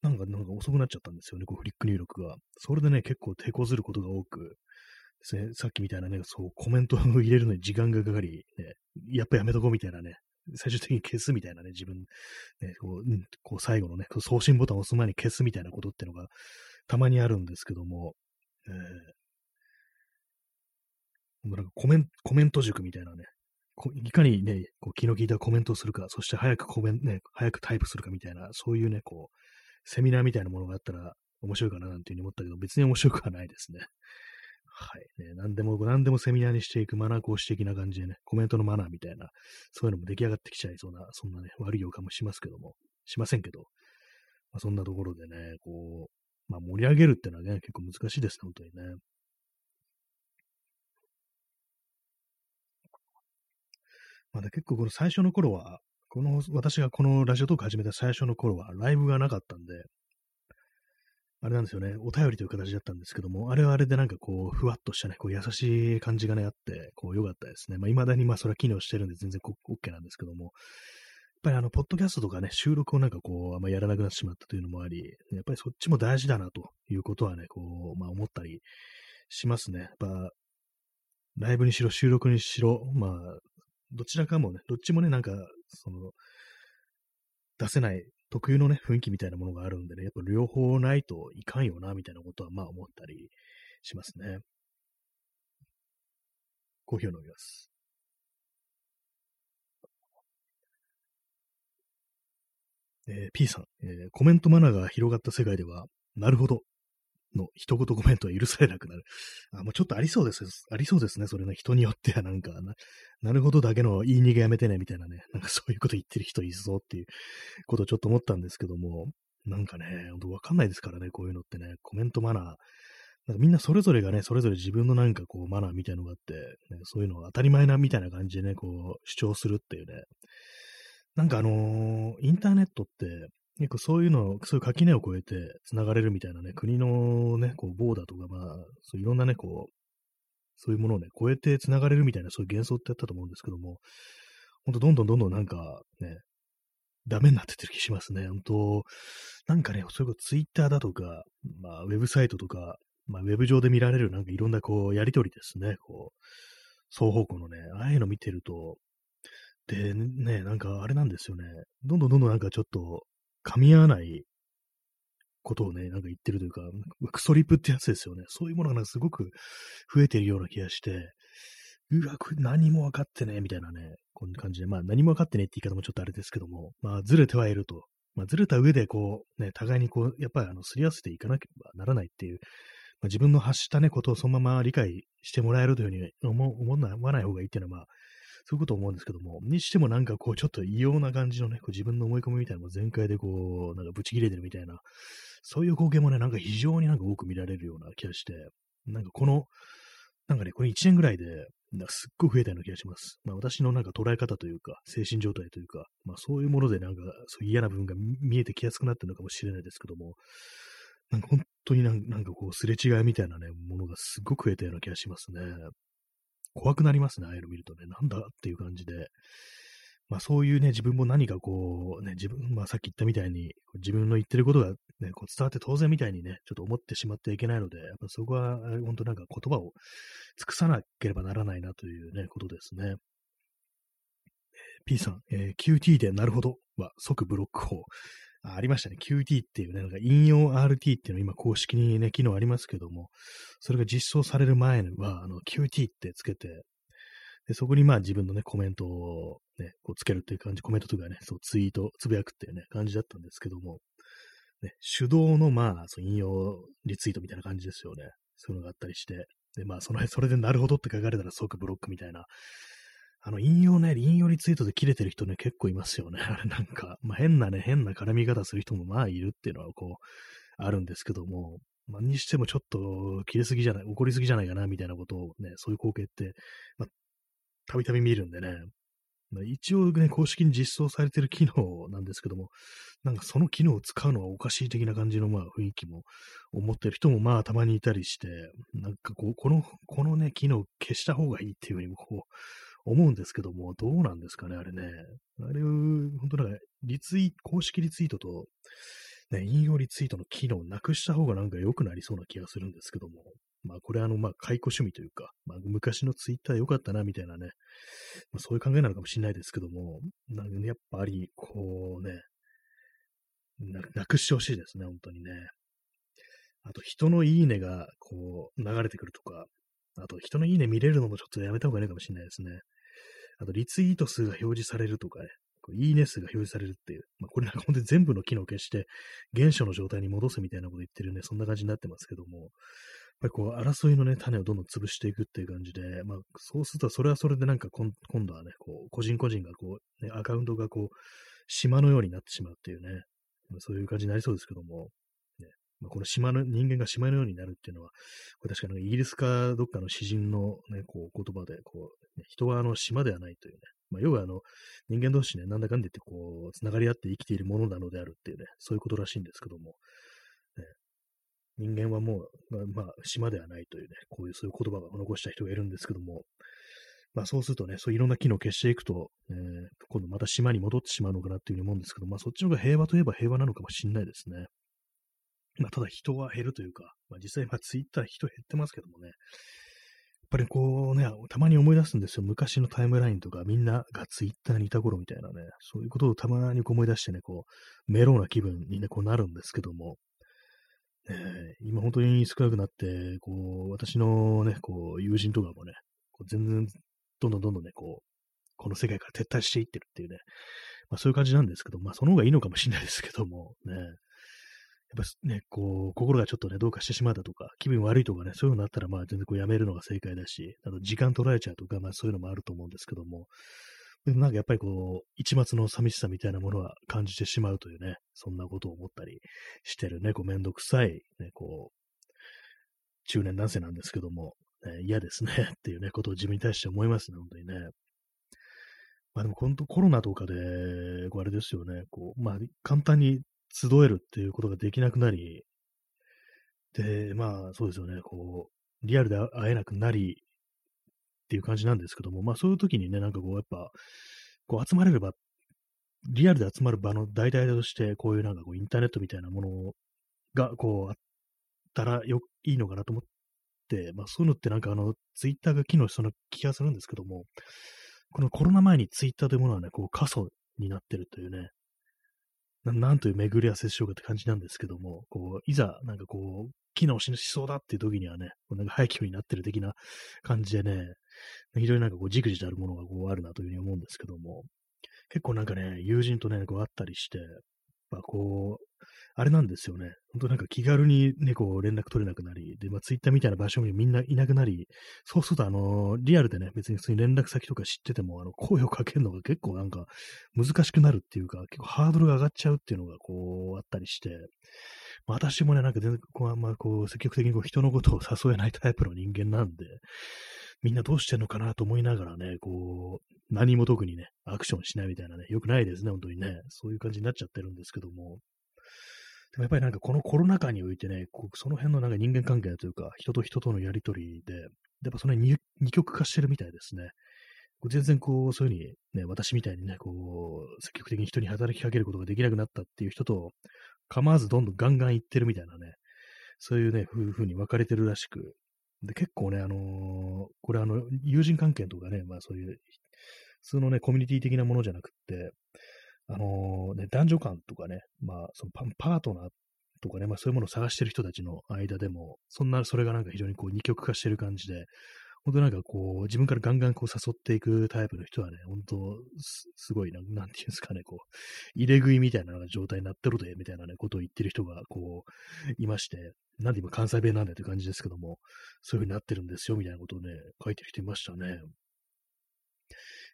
なんか、なんか遅くなっちゃったんですよね、こうフリック入力が。それでね、結構抵抗することが多く、ですね、さっきみたいなね、そう、コメントを入れるのに時間がかかり、ね、やっぱやめとこうみたいなね、最終的に消すみたいなね、自分、ね、こう、うん、こう最後のね、送信ボタンを押す前に消すみたいなことってのがたまにあるんですけども、えー、なんかコメンコメント塾みたいなね、いかにね、こう気の利いたコメントをするか、そして早くコメント、ね、早くタイプするかみたいな、そういうね、こう、セミナーみたいなものがあったら面白いかななんていうふうに思ったけど、別に面白くはないですね。はい。ね、何でも、何でもセミナーにしていくマナー講師的な感じでね、コメントのマナーみたいな、そういうのも出来上がってきちゃいそうな、そんなね、悪い予感もしますけども、しませんけど、まあ、そんなところでね、こう、まあ盛り上げるっていうのはね、結構難しいですね、本当にね。まだ結構この最初の頃は、この、私がこのラジオトーク始めた最初の頃は、ライブがなかったんで、あれなんですよね、お便りという形だったんですけども、あれはあれでなんかこう、ふわっとしたね、こう優しい感じがね、あって、こう、良かったですね。まあ、未だにまあ、それは機能してるんで全然 OK なんですけども、やっぱりあの、ポッドキャストとかね、収録をなんかこう、あんまやらなくなってしまったというのもあり、やっぱりそっちも大事だなということはね、こう、まあ思ったりしますね。やっぱ、ライブにしろ、収録にしろ、まあ、どちらかもね、どっちもね、なんか、その、出せない特有のね、雰囲気みたいなものがあるんでね、やっぱ両方ないといかんよな、みたいなことはまあ思ったりしますね。コーヒーを飲みます。えー、P さん、えー、コメントマナーが広がった世界では、なるほど、の一言コメントは許されなくなる。あ、もうちょっとありそうです。ありそうですね。それね、人によっては なんかな、なるほどだけの言い逃げやめてね、みたいなね、なんかそういうこと言ってる人いそうっていうことをちょっと思ったんですけども、なんかね、ほんとわかんないですからね、こういうのってね、コメントマナー。なんかみんなそれぞれがね、それぞれ自分のなんかこうマナーみたいのがあって、ね、そういうのが当たり前なみたいな感じでね、こう主張するっていうね。なんかあのー、インターネットって結構そういうの、そういう垣根を越えて繋がれるみたいなね、国のね、こう、ボーダーとか、まあ、そういろんなね、こう、そういうものをね、超えて繋がれるみたいな、そういう幻想ってあったと思うんですけども、ほんとどんどんどんどんなんかね、ダメになってってる気しますね。本当なんかね、それこそツイッターだとか、まあ、ウェブサイトとか、まあ、ウェブ上で見られるなんかいろんなこう、やりとりですね。こう、双方向のね、ああいうの見てると、で、ね、なんかあれなんですよね。どんどんどんどんなんかちょっと噛み合わないことをね、なんか言ってるというか、クソリップってやつですよね。そういうものがすごく増えてるような気がして、うわ、これ何も分かってね、みたいなね、こんな感じで、まあ何も分かってねって言い方もちょっとあれですけども、まあずれてはいると。まあずれた上でこう、ね、互いにこう、やっぱりあの、すり合わせていかなければならないっていう、まあ、自分の発したね、ことをそのまま理解してもらえるというふうに思思わない方がいいっていうのは、まあ、そういうこと思うんですけども、にしてもなんかこう、ちょっと異様な感じのね、こう自分の思い込みみたいなのも全開でこう、なんかブチ切れてるみたいな、そういう光景もね、なんか非常になんか多く見られるような気がして、なんかこの、なんかね、これ1年ぐらいで、なんかすっごい増えたような気がします。まあ私のなんか捉え方というか、精神状態というか、まあそういうものでなんか、そういう嫌な部分が見えてきやすくなってるのかもしれないですけども、なんか本当になんかこう、すれ違いみたいなね、ものがすっごく増えたような気がしますね。怖くなりますね、ああいうの見るとね、なんだっていう感じで。まあそういうね、自分も何かこう、ね、自分、まあさっき言ったみたいに、自分の言ってることがね、こう伝わって当然みたいにね、ちょっと思ってしまってはいけないので、やっぱそこは本当なんか言葉を尽くさなければならないなというね、ことですね。P さん、えー、QT でなるほどは即ブロック法。あありましたね。QT っていうね、なんか引用 RT っていうの今公式にね、機能ありますけども、それが実装される前は、あの、QT ってつけて、で、そこにまあ自分のね、コメントをね、こうつけるっていう感じ、コメントとかね、そうツイート、つぶやくっていうね、感じだったんですけども、ね、手動のまあ、その引用リツイートみたいな感じですよね。そういうのがあったりして、で、まあ、その辺、それでなるほどって書かれたら即ブロックみたいなあの、引用ね、引用リツイートで切れてる人ね、結構いますよね。あれなんか、まあ、変なね、変な絡み方する人もまあいるっていうのは、こう、あるんですけども、まあ、にしてもちょっと切れすぎじゃない、怒りすぎじゃないかな、みたいなことをね、そういう光景って、まあ、たびたび見るんでね、まあ、一応ね、公式に実装されてる機能なんですけども、なんかその機能を使うのはおかしい的な感じのまあ雰囲気も思ってる人もまあたまにいたりして、なんかこう、この、このね、機能を消した方がいいっていうふうにもこう、思うんですけども、どうなんですかね、あれね。あれ、本当なんか、リツイ公式リツイートと、ね、引用リツイートの機能をなくした方がなんか良くなりそうな気がするんですけども。まあ、これあの、まあ、解雇趣味というか、まあ、昔のツイッター良かったな、みたいなね、まあ、そういう考えなのかもしれないですけども、なんかねやっぱり、こうね、なくしてほしいですね、本当にね。あと、人のいいねが、こう、流れてくるとか、あと、人のいいね見れるのもちょっとやめた方がいいかもしれないですね。あと、リツイート数が表示されるとかね、いいね数が表示されるっていう、まあ、これなんか本当に全部の機能を消して、原初の状態に戻すみたいなこと言ってるね、そんな感じになってますけども、やっぱりこう、争いのね、種をどんどん潰していくっていう感じで、まあ、そうすると、それはそれでなんか今度はね、こう、個人個人がこう、ね、アカウントがこう、島のようになってしまうっていうね、そういう感じになりそうですけども、まあ、この島の、人間が島のようになるっていうのは、これ確かにイギリスかどっかの詩人のね、こう言葉で、こう、ね、人はあの島ではないというね、まあ、要はあの、人間同士ね、なんだかんだ言ってこう、繋がり合って生きているものなのであるっていうね、そういうことらしいんですけども、ね、人間はもう、ま、まあ、島ではないというね、こういうそういう言葉を残した人がいるんですけども、まあそうするとね、そういろんな機能を消していくと、えー、今度また島に戻ってしまうのかなっていうふうに思うんですけど、まあそっちの方が平和といえば平和なのかもしれないですね。まあ、ただ人は減るというか、まあ、実際、まあ、ツイッター人減ってますけどもね、やっぱりこうね、たまに思い出すんですよ。昔のタイムラインとか、みんながツイッターにいた頃みたいなね、そういうことをたまに思い出してね、こう、メローな気分にね、こうなるんですけども、えー、今本当に少なくなって、こう、私のね、こう、友人とかもね、こう全然、どんどんどんどんね、こう、この世界から撤退していってるっていうね、まあそういう感じなんですけど、まあその方がいいのかもしれないですけども、ね、やっぱね、こう、心がちょっとね、どうかしてしまったとか、気分悪いとかね、そういうのあったら、まあ全然こうやめるのが正解だし、あと時間取られちゃうとか、まあそういうのもあると思うんですけども、でもなんかやっぱりこう、一末の寂しさみたいなものは感じてしまうというね、そんなことを思ったりしてるね、こうめんどくさい、ね、こう、中年男性なんですけども、ね、嫌ですね、っていうね、ことを自分に対して思いますね、本当にね。まあでも本当コロナとかで、こうあれですよね、こう、まあ簡単に集えるっていうことができなくなり、で、まあそうですよね、こう、リアルで会えなくなりっていう感じなんですけども、まあそういう時にね、なんかこうやっぱ、こう集まれれば、リアルで集まる場の代替として、こういうなんかこうインターネットみたいなものが、こう、あったらよいいのかなと思って、まあそういうのってなんかあの、ツイッターが機能しそうな気がするんですけども、このコロナ前にツイッターというものはね、こう過疎になってるというね、なんという巡り合わせしようかって感じなんですけども、こう、いざ、なんかこう、機能しそうだっていう時にはね、こうなんか廃墟になってる的な感じでね、非常になんかこう、じくじたるものがこうあるなというふうに思うんですけども、結構なんかね、友人とね、こう会ったりして、まこう、あれなんですよね。本当なんか気軽にね、こう連絡取れなくなり、で、まあツイッターみたいな場所にみんないなくなり、そうするとあの、リアルでね、別に普通に連絡先とか知ってても、あの、声をかけるのが結構なんか難しくなるっていうか、結構ハードルが上がっちゃうっていうのがこうあったりして、まあ、私もね、なんか全然こうあんまこう積極的にこう人のことを誘えないタイプの人間なんで、みんなどうしてんのかなと思いながらね、こう、何も特にね、アクションしないみたいなね、よくないですね、本当にね。そういう感じになっちゃってるんですけども。でもやっぱりなんかこのコロナ禍においてね、こうその辺のなんか人間関係というか、人と人とのやりとりで、やっぱその二極化してるみたいですね。全然こう、そういうふうにね、私みたいにね、こう、積極的に人に働きかけることができなくなったっていう人と、構わずどんどんガンガン行ってるみたいなね、そういうね、ふうに分かれてるらしく、で、結構ね、あのー、これあの、友人関係とかね、まあそういう、普通のね、コミュニティ的なものじゃなくって、あのー、ね、男女間とかね、まあ、そのパートナーとかね、まあそういうものを探してる人たちの間でも、そんな、それがなんか非常にこう二極化してる感じで、本当なんかこう、自分からガンガンこう誘っていくタイプの人はね、本当す、すごいな、なんていうんですかね、こう、入れ食いみたいな状態になってるで、みたいなね、ことを言ってる人が、こう、いまして、なんで今関西弁なんだよって感じですけども、そういう風になってるんですよ、みたいなことをね、書いてる人いましたね。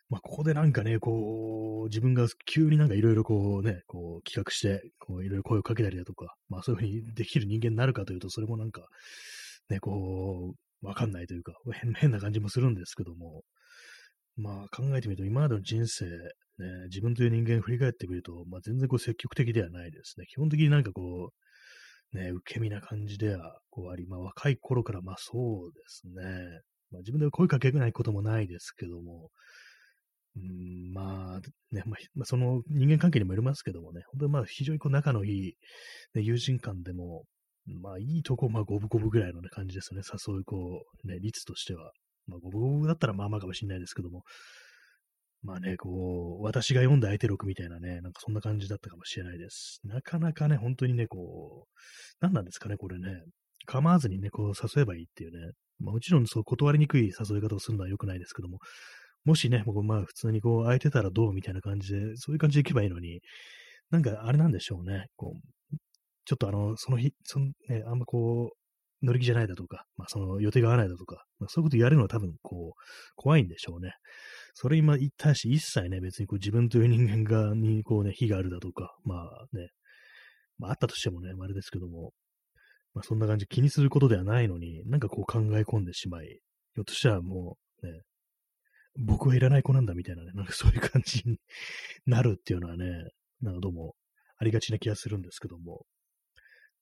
まあ、ここでなんかね、こう、自分が急になんかいろいろこうね、こう企画して、こういろいろ声をかけたりだとか、まあそういうふうにできる人間になるかというと、それもなんか、ね、こう、わかんないというか、変な感じもするんですけども、まあ考えてみると、今までの人生、ね、自分という人間を振り返ってみると、まあ全然こう積極的ではないですね。基本的になんかこう、ね、受け身な感じでは、こうあり、まあ若い頃から、まあそうですね。まあ自分で声かけないこともないですけども、うん、まあ、ね、まあ、その人間関係にもよりますけどもね、本当にまあ非常にこう仲のいい、ね、友人間でも、まあいいとこ、まあ五分五分ぐらいの、ね、感じですね。誘いこう、ね、率としては。まあ五分五分だったらまあまあかもしれないですけども、まあね、こう、私が読んだ相手録みたいなね、なんかそんな感じだったかもしれないです。なかなかね、本当にね、こう、何なんですかね、これね。構わずにね、こう誘えばいいっていうね。まあもちろんそう断りにくい誘い方をするのは良くないですけども、もしね、僕まあ普通にこう空いてたらどうみたいな感じで、そういう感じで行けばいいのに、なんかあれなんでしょうね。こう、ちょっとあの、その日、そのね、あんまこう、乗り気じゃないだとか、まあその予定が合わないだとか、まあ、そういうことやるのは多分こう、怖いんでしょうね。それ今言ったし、一切ね、別にこう自分という人間が、にこうね、非があるだとか、まあね、まああったとしてもね、あれですけども、まあそんな感じ気にすることではないのに、なんかこう考え込んでしまい、ひょっとしたらもうね、僕はいらない子なんだみたいなね、なんかそういう感じになるっていうのはね、なんかどうもありがちな気がするんですけども、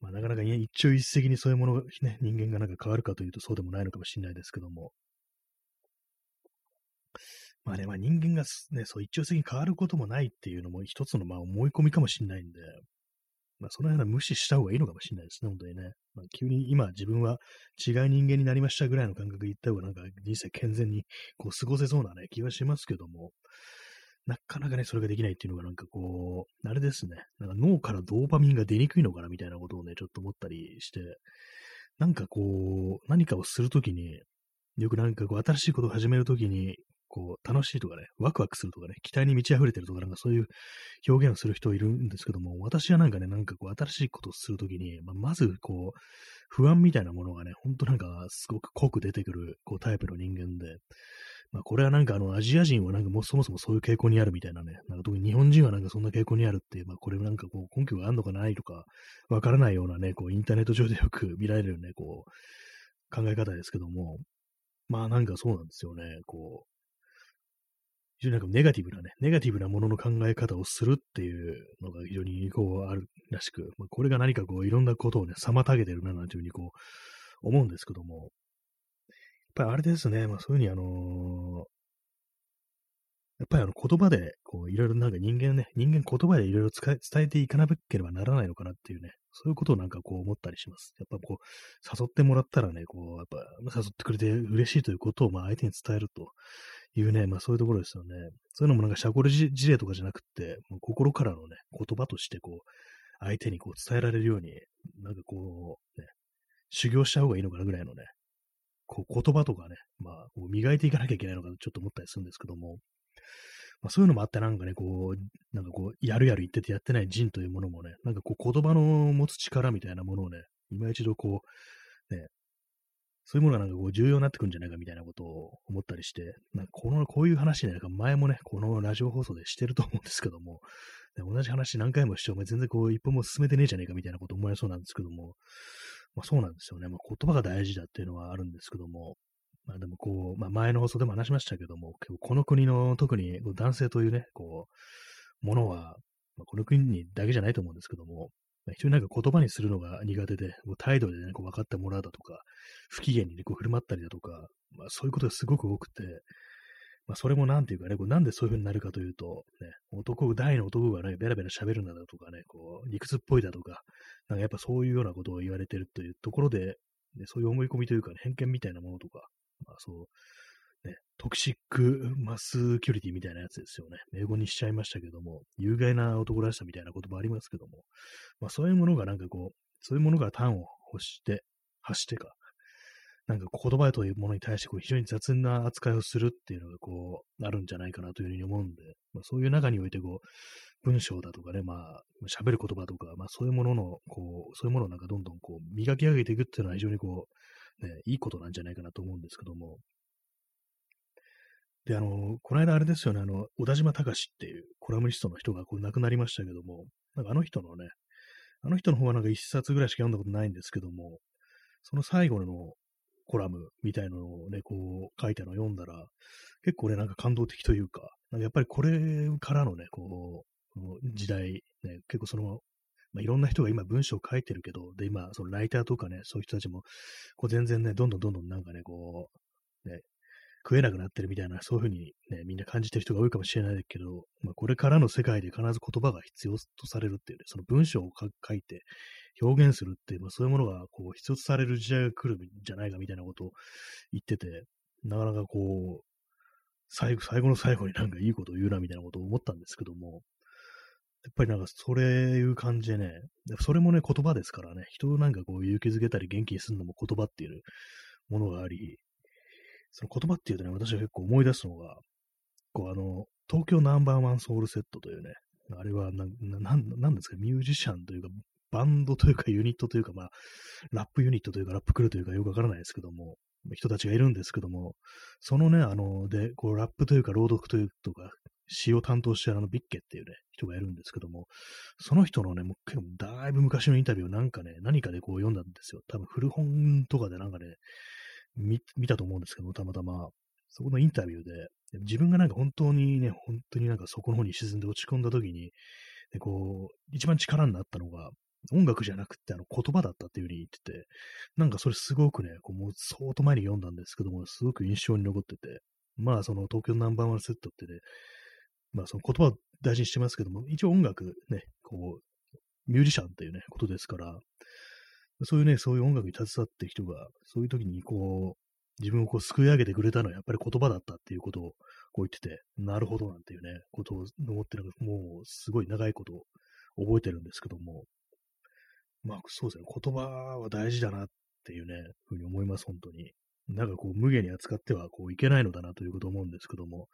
まあ、なかなか一朝一夕にそういうものが、ね、人間がなんか変わるかというとそうでもないのかもしれないですけども、まあね、まあ人間がね、そう一朝一夕に変わることもないっていうのも一つのまあ思い込みかもしれないんで、まあその辺は無視した方がいいのかもしれないですね、本当にね。まあ、急に今自分は違う人間になりましたぐらいの感覚で言った方がなんか人生健全にこう過ごせそうなね、気はしますけども、なかなかね、それができないっていうのがなんかこう、あれですね、なんか脳からドーパミンが出にくいのかなみたいなことをね、ちょっと思ったりして、なんかこう、何かをするときに、よくなんかこう、新しいことを始めるときに、こう、楽しいとかね、ワクワクするとかね、期待に満ち溢れてるとか、なんかそういう表現をする人いるんですけども、私はなんかね、なんかこう、新しいことをするときに、まあ、まずこう、不安みたいなものがね、ほんとなんかすごく濃く出てくる、こう、タイプの人間で、まあ、これはなんかあの、アジア人はなんかもうそもそもそういう傾向にあるみたいなね、なんか特に日本人はなんかそんな傾向にあるっていう、まあ、これなんかこう、根拠があるのかないとか、わからないようなね、こう、インターネット上でよく見られるね、こう、考え方ですけども、まあなんかそうなんですよね、こう、非常になんかネガティブなね、ネガティブなものの考え方をするっていうのが非常にこうあるらしく、まあ、これが何かこういろんなことをね、妨げてるななんていうふうにこう思うんですけども、ぱりあれですね、まあそういうふうにあの、やっぱりあの言葉で、こういろいろなんか人間ね、人間言葉でいろいろ伝えていかなければならないのかなっていうね、そういうことをなんかこう思ったりします。やっぱこう、誘ってもらったらね、こう、やっぱ誘ってくれて嬉しいということをまあ相手に伝えるというね、まあそういうところですよね。そういうのもなんかしゃこり事例とかじゃなくて、もう心からのね、言葉としてこう、相手にこう伝えられるように、なんかこう、ね、修行した方がいいのかなぐらいのね、こう言葉とかね、まあ、こう磨いていかなきゃいけないのかとちょっと思ったりするんですけども、まあ、そういうのもあってなんかね、こう、なんかこう、やるやる言っててやってない人というものもね、なんかこう言葉の持つ力みたいなものをね、今一度こう、ね、そういうものがなんかこう重要になってくるんじゃないかみたいなことを思ったりして、なんかこの、こういう話ね、なんか前もね、このラジオ放送でしてると思うんですけども、同じ話何回もしてお前全然こう一歩も進めてねえじゃねえかみたいなこと思われそうなんですけども、まあそうなんですよね。まあ言葉が大事だっていうのはあるんですけども、まあでもこう、まあ前の放送でも話しましたけども、この国の特に男性というね、こう、ものは、まあ、この国にだけじゃないと思うんですけども、まあ、人になんか言葉にするのが苦手で、もう態度でね、こう分かってもらうだとか、不機嫌に、ね、こう振る舞ったりだとか、まあそういうことがすごく多くて、まあそれもなんていうかね、こうなんでそういう風になるかというと、ね、男、大の男がね、ベラベラ喋るんだとかね、こう、理屈っぽいだとか、なんかやっぱそういうようなことを言われてるというところで、でそういう思い込みというか、ね、偏見みたいなものとか、まあそう、ね、トクシックマスキュリティみたいなやつですよね。英語にしちゃいましたけども、有害な男らしさみたいな言葉ありますけども、まあそういうものがなんかこう、そういうものが端を欲して、発してか、なんか言葉というものに対してこう非常に雑な扱いをするっていうのがこう、あるんじゃないかなというふうに思うんで、まあ、そういう中においてこう、文章だとかね、まあ、喋る言葉とか、まあそういうものの、こう、そういうものをなんかどんどんこう、磨き上げていくっていうのは非常にこう、ね、いいことなんじゃないかなと思うんですけども。で、あの、この間あれですよね、あの、小田島隆っていうコラムニストの人がこう亡くなりましたけども、なんかあの人のね、あの人の方はなんか一冊ぐらいしか読んだことないんですけども、その最後のコラムみたいのをね、こう書いたのを読んだら、結構ね、なんか感動的というか、なんかやっぱりこれからのね、こう、時代、ね、結構その、まあ、いろんな人が今文章を書いてるけど、で、今、そのライターとかね、そういう人たちも、こう全然ね、どんどんどんどんなんかね、こう、ね、食えなくなってるみたいな、そういうふうにね、みんな感じてる人が多いかもしれないけど、まあ、これからの世界で必ず言葉が必要とされるっていうね、その文章を書いて、表現するっていう、まあ、そういうものがこう必要とされる時代が来るんじゃないかみたいなことを言ってて、なかなかこう、最後、最後の最後になんかいいことを言うなみたいなことを思ったんですけども、やっぱりなんかそれいう感じでね、それもね、言葉ですからね、人をなんかこう勇気づけたり元気にするのも言葉っていうものがあり、その言葉っていうとね、私は結構思い出すのが、こうあの、東京ナンバーワンソウルセットというね、あれはな、な、なんですか、ミュージシャンというか、バンドというかユニットというか、まあ、ラップユニットというか、ラップクルーというかよくわからないですけども、人たちがいるんですけども、そのね、あの、で、こう、ラップというか、朗読というとか、詩を担当してるあの、ビッケっていうね、人がいるんですけども、その人のね、もう結構だいぶ昔のインタビューをなんかね、何かでこう読んだんですよ。多分古本とかでなんかね、見たと思うんですけどたまたま。そこのインタビューで、自分がなんか本当にね、本当になんかそこの方に沈んで落ち込んだ時に、でこう、一番力になったのが、音楽じゃなくてあの言葉だったっていう風に言ってて、なんかそれすごくね、こうもう相当前に読んだんですけども、すごく印象に残ってて、まあその東京ナンバーワンセットってね、まあその言葉を大事にしてますけども、一応音楽ね、こう、ミュージシャンっていうね、ことですから、そういうね、そういう音楽に携わってる人が、そういう時にこう、自分をこう救い上げてくれたのはやっぱり言葉だったっていうことをこう言ってて、なるほどなんていうね、ことを思ってるもうすごい長いことを覚えてるんですけども、まあそうですね、言葉は大事だなっていうね、ふうに思います、本当に。なんかこう、無下に扱ってはこういけないのだなということを思うんですけども、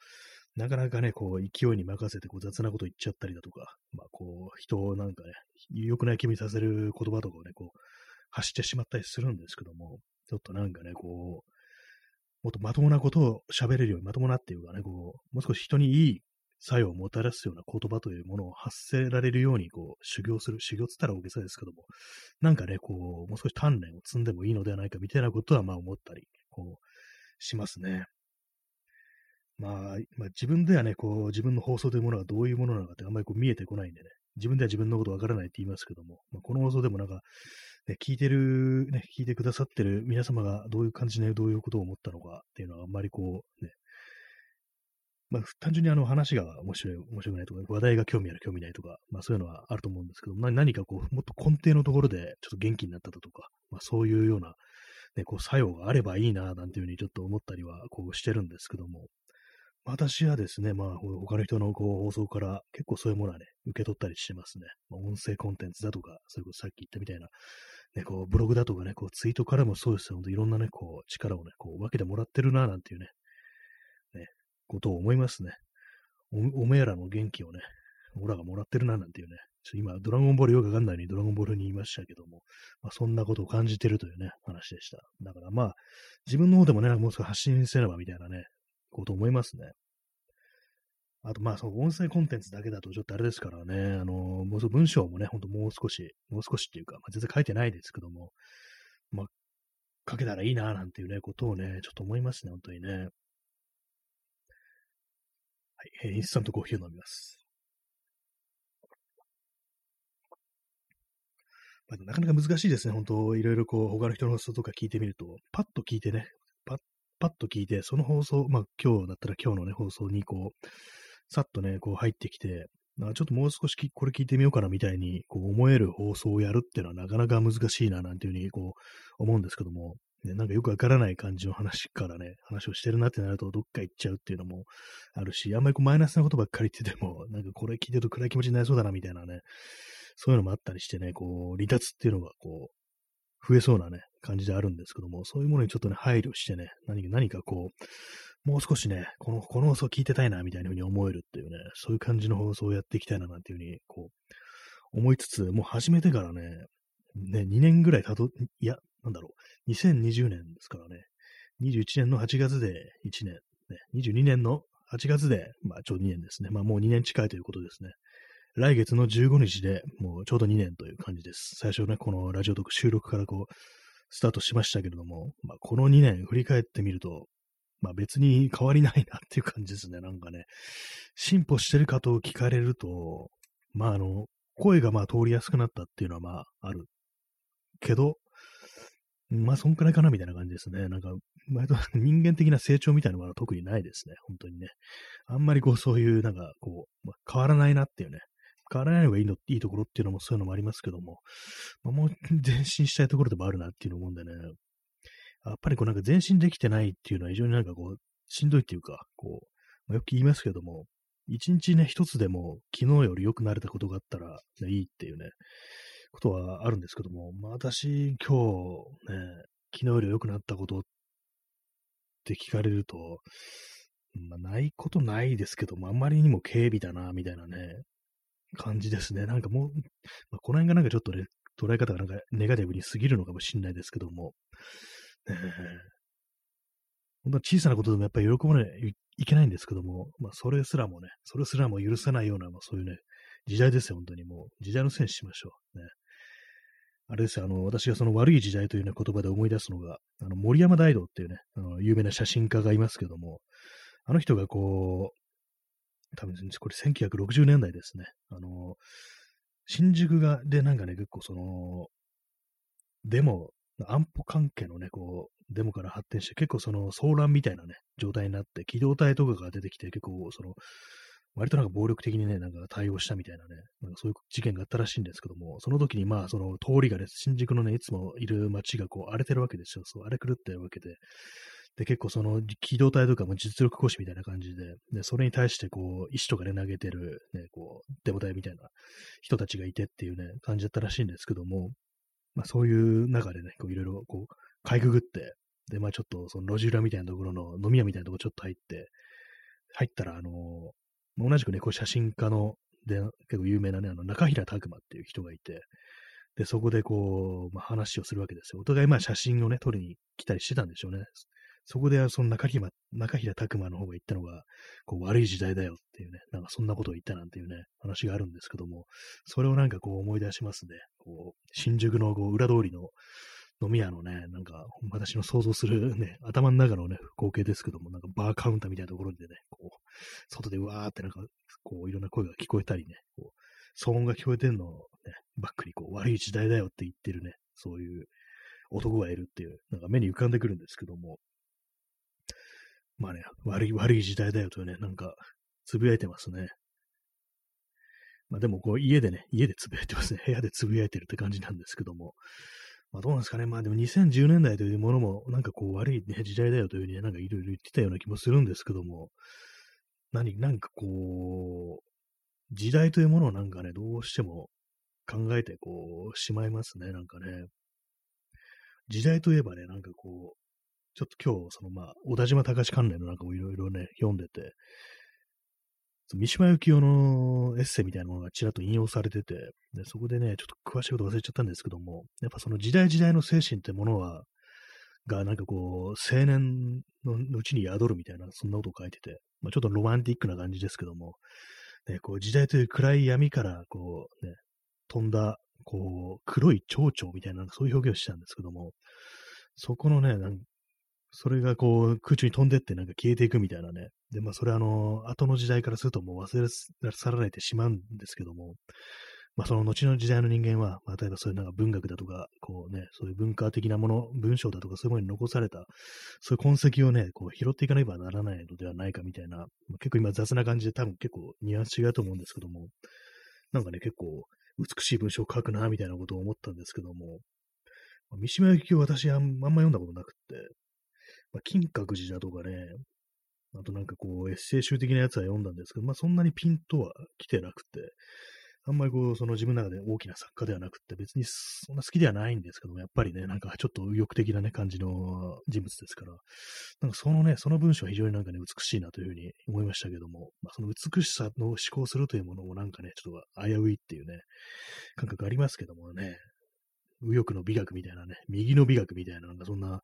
なかなかね、こう、勢いに任せてこう雑なこと言っちゃったりだとか、まあこう、人をなんかね、良くない気味させる言葉とかをね、こう、発してしまったりするんですけども、ちょっとなんかね、こう、もっとまともなことを喋れるように、まともなっていうかね、こう、もう少し人にいい作用をもたらすような言葉というものを発せられるように、こう、修行する、修行つったら大げさですけども、なんかね、こう、もう少し鍛錬を積んでもいいのではないかみたいなことは、まあ思ったり、こう、しますね。まあ、まあ、自分ではね、こう、自分の放送というものがどういうものなのかってあんまりこう見えてこないんでね、自分では自分のことわからないって言いますけども、まあ、この放送でもなんか、ね、聞いてる、ね、聞いてくださってる皆様がどういう感じでどういうことを思ったのかっていうのはあんまりこう、ね、まあ、単純にあの話が面白い、面白くないとか、話題が興味ある、興味ないとか、まあそういうのはあると思うんですけど、何かこう、もっと根底のところでちょっと元気になったとか、まあそういうような、ね、こう作用があればいいな、なんていうふうにちょっと思ったりは、こうしてるんですけども、私はですね、まあ、他の人のこう放送から結構そういうものはね、受け取ったりしてますね。まあ、音声コンテンツだとか、それこそさっき言ったみたいな、ね、こう、ブログだとかね、こう、ツイートからもそうですよ。ほんといろんなね、こう、力をね、こう、分けてもらってるな、なんていうね、ね、ことを思いますね。お、おめえらの元気をね、オラがもらってるな、なんていうね。ちょ今、ドラゴンボールよくわかんないようにドラゴンボールに言いましたけども、まあ、そんなことを感じてるというね、話でした。だからまあ、自分の方でもね、もう少し発信せねばみたいなね、こと思いますね。あと、まあ、その音声コンテンツだけだとちょっとあれですからね、あの、もう文章もね、ほんともう少し、もう少しっていうか、まあ、全然書いてないですけども、まあ、書けたらいいな、なんていうね、ことをね、ちょっと思いますね、本当にね。はい、えー、インスタントコーヒーを飲みます。まあ、なかなか難しいですね、本当いろいろこう、他の人の放送とか聞いてみると、パッと聞いてね、パッ、と聞いて、その放送、まあ今日だったら今日のね、放送にこう、さっとね、こう入ってきて、あちょっともう少しこれ聞いてみようかなみたいにこう思える放送をやるっていうのはなかなか難しいななんていうふうにこう思うんですけども、ね、なんかよくわからない感じの話からね、話をしてるなってなるとどっか行っちゃうっていうのもあるし、あんまりこうマイナスなことばっかり言ってても、なんかこれ聞いてると暗い気持ちになりそうだなみたいなね、そういうのもあったりしてね、こう、離脱っていうのがこう、増えそうなね、感じであるんですけども、そういうものにちょっとね、配慮してね、何か、何かこう、もう少しね、この、この放送聞いてたいな、みたいな風に思えるっていうね、そういう感じの放送をやっていきたいな、なんていう風に、こう、思いつつ、もう始めてからね、ね、2年ぐらいたと、いや、なんだろう、2020年ですからね、21年の8月で1年、ね、22年の8月で、まあ、ちょうど2年ですね。まあ、もう2年近いということですね。来月の15日でもうちょうど2年という感じです。最初ね、このラジオトーク収録からこう、スタートしましたけれども、まあ、この2年振り返ってみると、まあ別に変わりないなっていう感じですね。なんかね、進歩してるかと聞かれると、まああの、声がまあ通りやすくなったっていうのはまあある。けど、まあそんくらいかなみたいな感じですね。なんか、割と 人間的な成長みたいなのは特にないですね。本当にね。あんまりこうそういうなんかこう、まあ、変わらないなっていうね。変わらないのがいいの、いいところっていうのもそういうのもありますけども、まあ、もう 前進したいところでもあるなっていうのも思うんでね、やっぱりこうなんか前進できてないっていうのは非常になんかこう、しんどいっていうか、こう、まあ、よく言いますけども、一日ね、一つでも昨日より良くなれたことがあったら、ね、いいっていうね、ことはあるんですけども、まあ、私、今日ね、昨日より良くなったことって聞かれると、まあ、ないことないですけども、あんまりにも軽微だな、みたいなね、感じですね。なんかもう、まあ、この辺がなんかちょっとね、捉え方がなんかネガティブに過ぎるのかもしれないですけども、えー、本当は小さなことでもやっぱり喜ばないいけないんですけども、まあ、それすらもね、それすらも許さないような、まあ、そういうね、時代ですよ、本当にもう。時代のせいにしましょう。ね。あれですよ、あの、私がその悪い時代というね、言葉で思い出すのが、あの、森山大道っていうね、あの、有名な写真家がいますけども、あの人がこう、多分、これ1960年代ですね。あの、新宿が、で、なんかね、結構その、デモ安保関係のね、こう、デモから発展して、結構その騒乱みたいなね、状態になって、機動隊とかが出てきて、結構その、割となんか暴力的にね、なんか対応したみたいなね、なんかそういう事件があったらしいんですけども、その時にまあ、その通りがね、新宿のね、いつもいる街がこう荒れてるわけですよ。そう、荒れ狂ってるわけで。で、結構その機動隊とかも実力行使みたいな感じで、で、それに対してこう、石とかで投げてる、ね、こう、デモ隊みたいな人たちがいてっていうね、感じだったらしいんですけども、まあそういう中でね、こういろいろこう、かいくぐって、で、まあちょっとその路地裏みたいなところの飲み屋みたいなところちょっと入って、入ったら、あのー、同じくね、こう写真家の、で、結構有名なね、あの、中平拓馬っていう人がいて、で、そこでこう、まあ、話をするわけですよ。お互いまあ写真をね、撮りに来たりしてたんでしょうね。そこで、その中平、中平拓馬の方が言ったのが、こう、悪い時代だよっていうね、なんかそんなことを言ったなんていうね、話があるんですけども、それをなんかこう思い出しますね。こう、新宿のこう裏通りの飲み屋のね、なんか、私の想像するね、頭の中のね、光景ですけども、なんかバーカウンターみたいなところでね、こう、外でうわーってなんか、こう、いろんな声が聞こえたりね、こう、騒音が聞こえてるのをね、バックにこう、悪い時代だよって言ってるね、そういう男がいるっていう、なんか目に浮かんでくるんですけども、まあね、悪い、悪い時代だよというね、なんか、つぶやいてますね。まあでも、こう、家でね、家でつぶやいてますね。部屋でつぶやいてるって感じなんですけども。まあどうなんですかね。まあでも2010年代というものも、なんかこう、悪い、ね、時代だよというふうに、ね、なんかいろいろ言ってたような気もするんですけども、何、なんかこう、時代というものをなんかね、どうしても考えてこう、しまいますね。なんかね。時代といえばね、なんかこう、ちょっと今日、そのまあ、小田島隆関連のなんかもいろいろね、読んでて、三島由紀夫のエッセイみたいなものがちらっと引用されてて、でそこでね、ちょっと詳しいこと忘れちゃったんですけども、やっぱその時代時代の精神ってものは、がなんかこう、青年のうちに宿るみたいな、そんなことを書いてて、まあ、ちょっとロマンティックな感じですけども、ね、こう時代という暗い闇から、こうね、飛んだ、こう、黒い蝶々みたいな、そういう表現をしたんですけども、そこのね、なんそれがこう空中に飛んでってなんか消えていくみたいなね。で、まあそれあの、後の時代からするともう忘れ去られてしまうんですけども、まあその後の時代の人間は、まあ例えばそういうなんか文学だとか、こうね、そういう文化的なもの、文章だとかそういうものに残された、そういう痕跡をね、こう拾っていかねばならないのではないかみたいな、まあ、結構今雑な感じで多分結構ニュアンス違うと思うんですけども、なんかね、結構美しい文章を書くな、みたいなことを思ったんですけども、三島由紀夫私あんま読んだことなくって、まあ、金閣寺だとかね、あとなんかこう、エッセイ集的なやつは読んだんですけど、まあそんなにピンとは来てなくて、あんまりこう、その自分の中で大きな作家ではなくて、別にそんな好きではないんですけども、やっぱりね、なんかちょっと右翼的なね、感じの人物ですから、なんかそのね、その文章は非常になんかね、美しいなというふうに思いましたけども、まあその美しさの思考するというものもなんかね、ちょっと危ういっていうね、感覚ありますけどもね、右翼の美学みたいなね、右の美学みたいな、なんかそんな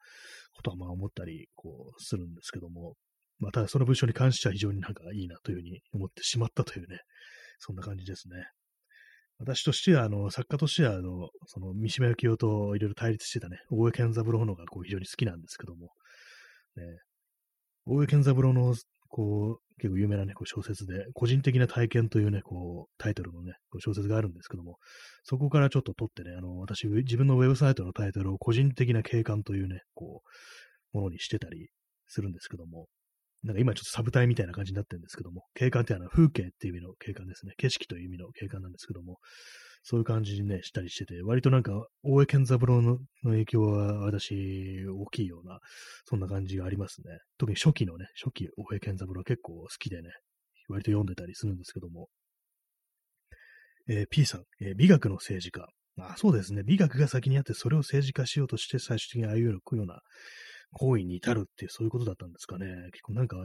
ことはまあ思ったり、こう、するんですけども、まあ、ただその文章に関しては非常になんかいいなというふうに思ってしまったというね、そんな感じですね。私としては、あの、作家としては、あの、その、三島由紀夫といろいろ対立してたね、大江健三郎の方がこう非常に好きなんですけども、ね、大江健三郎の、こう、結構有名なね、こう小説で、個人的な体験というね、こう、タイトルのね、こう小説があるんですけども、そこからちょっと取ってね、あの、私、自分のウェブサイトのタイトルを個人的な景観というね、こう、ものにしてたりするんですけども、なんか今ちょっとサブタイみたいな感じになってるんですけども、景観ってあの風景っていう意味の景観ですね。景色という意味の景観なんですけども、そういう感じにね、したりしてて、割となんか、大江健三郎の影響は私、大きいような、そんな感じがありますね。特に初期のね、初期大江健三郎結構好きでね、割と読んでたりするんですけども。えー、P さん、えー、美学の政治家。あ、そうですね。美学が先にあって、それを政治化しようとして、最終的にああいうような行為に至るっていう、そういうことだったんですかね。結構なんか、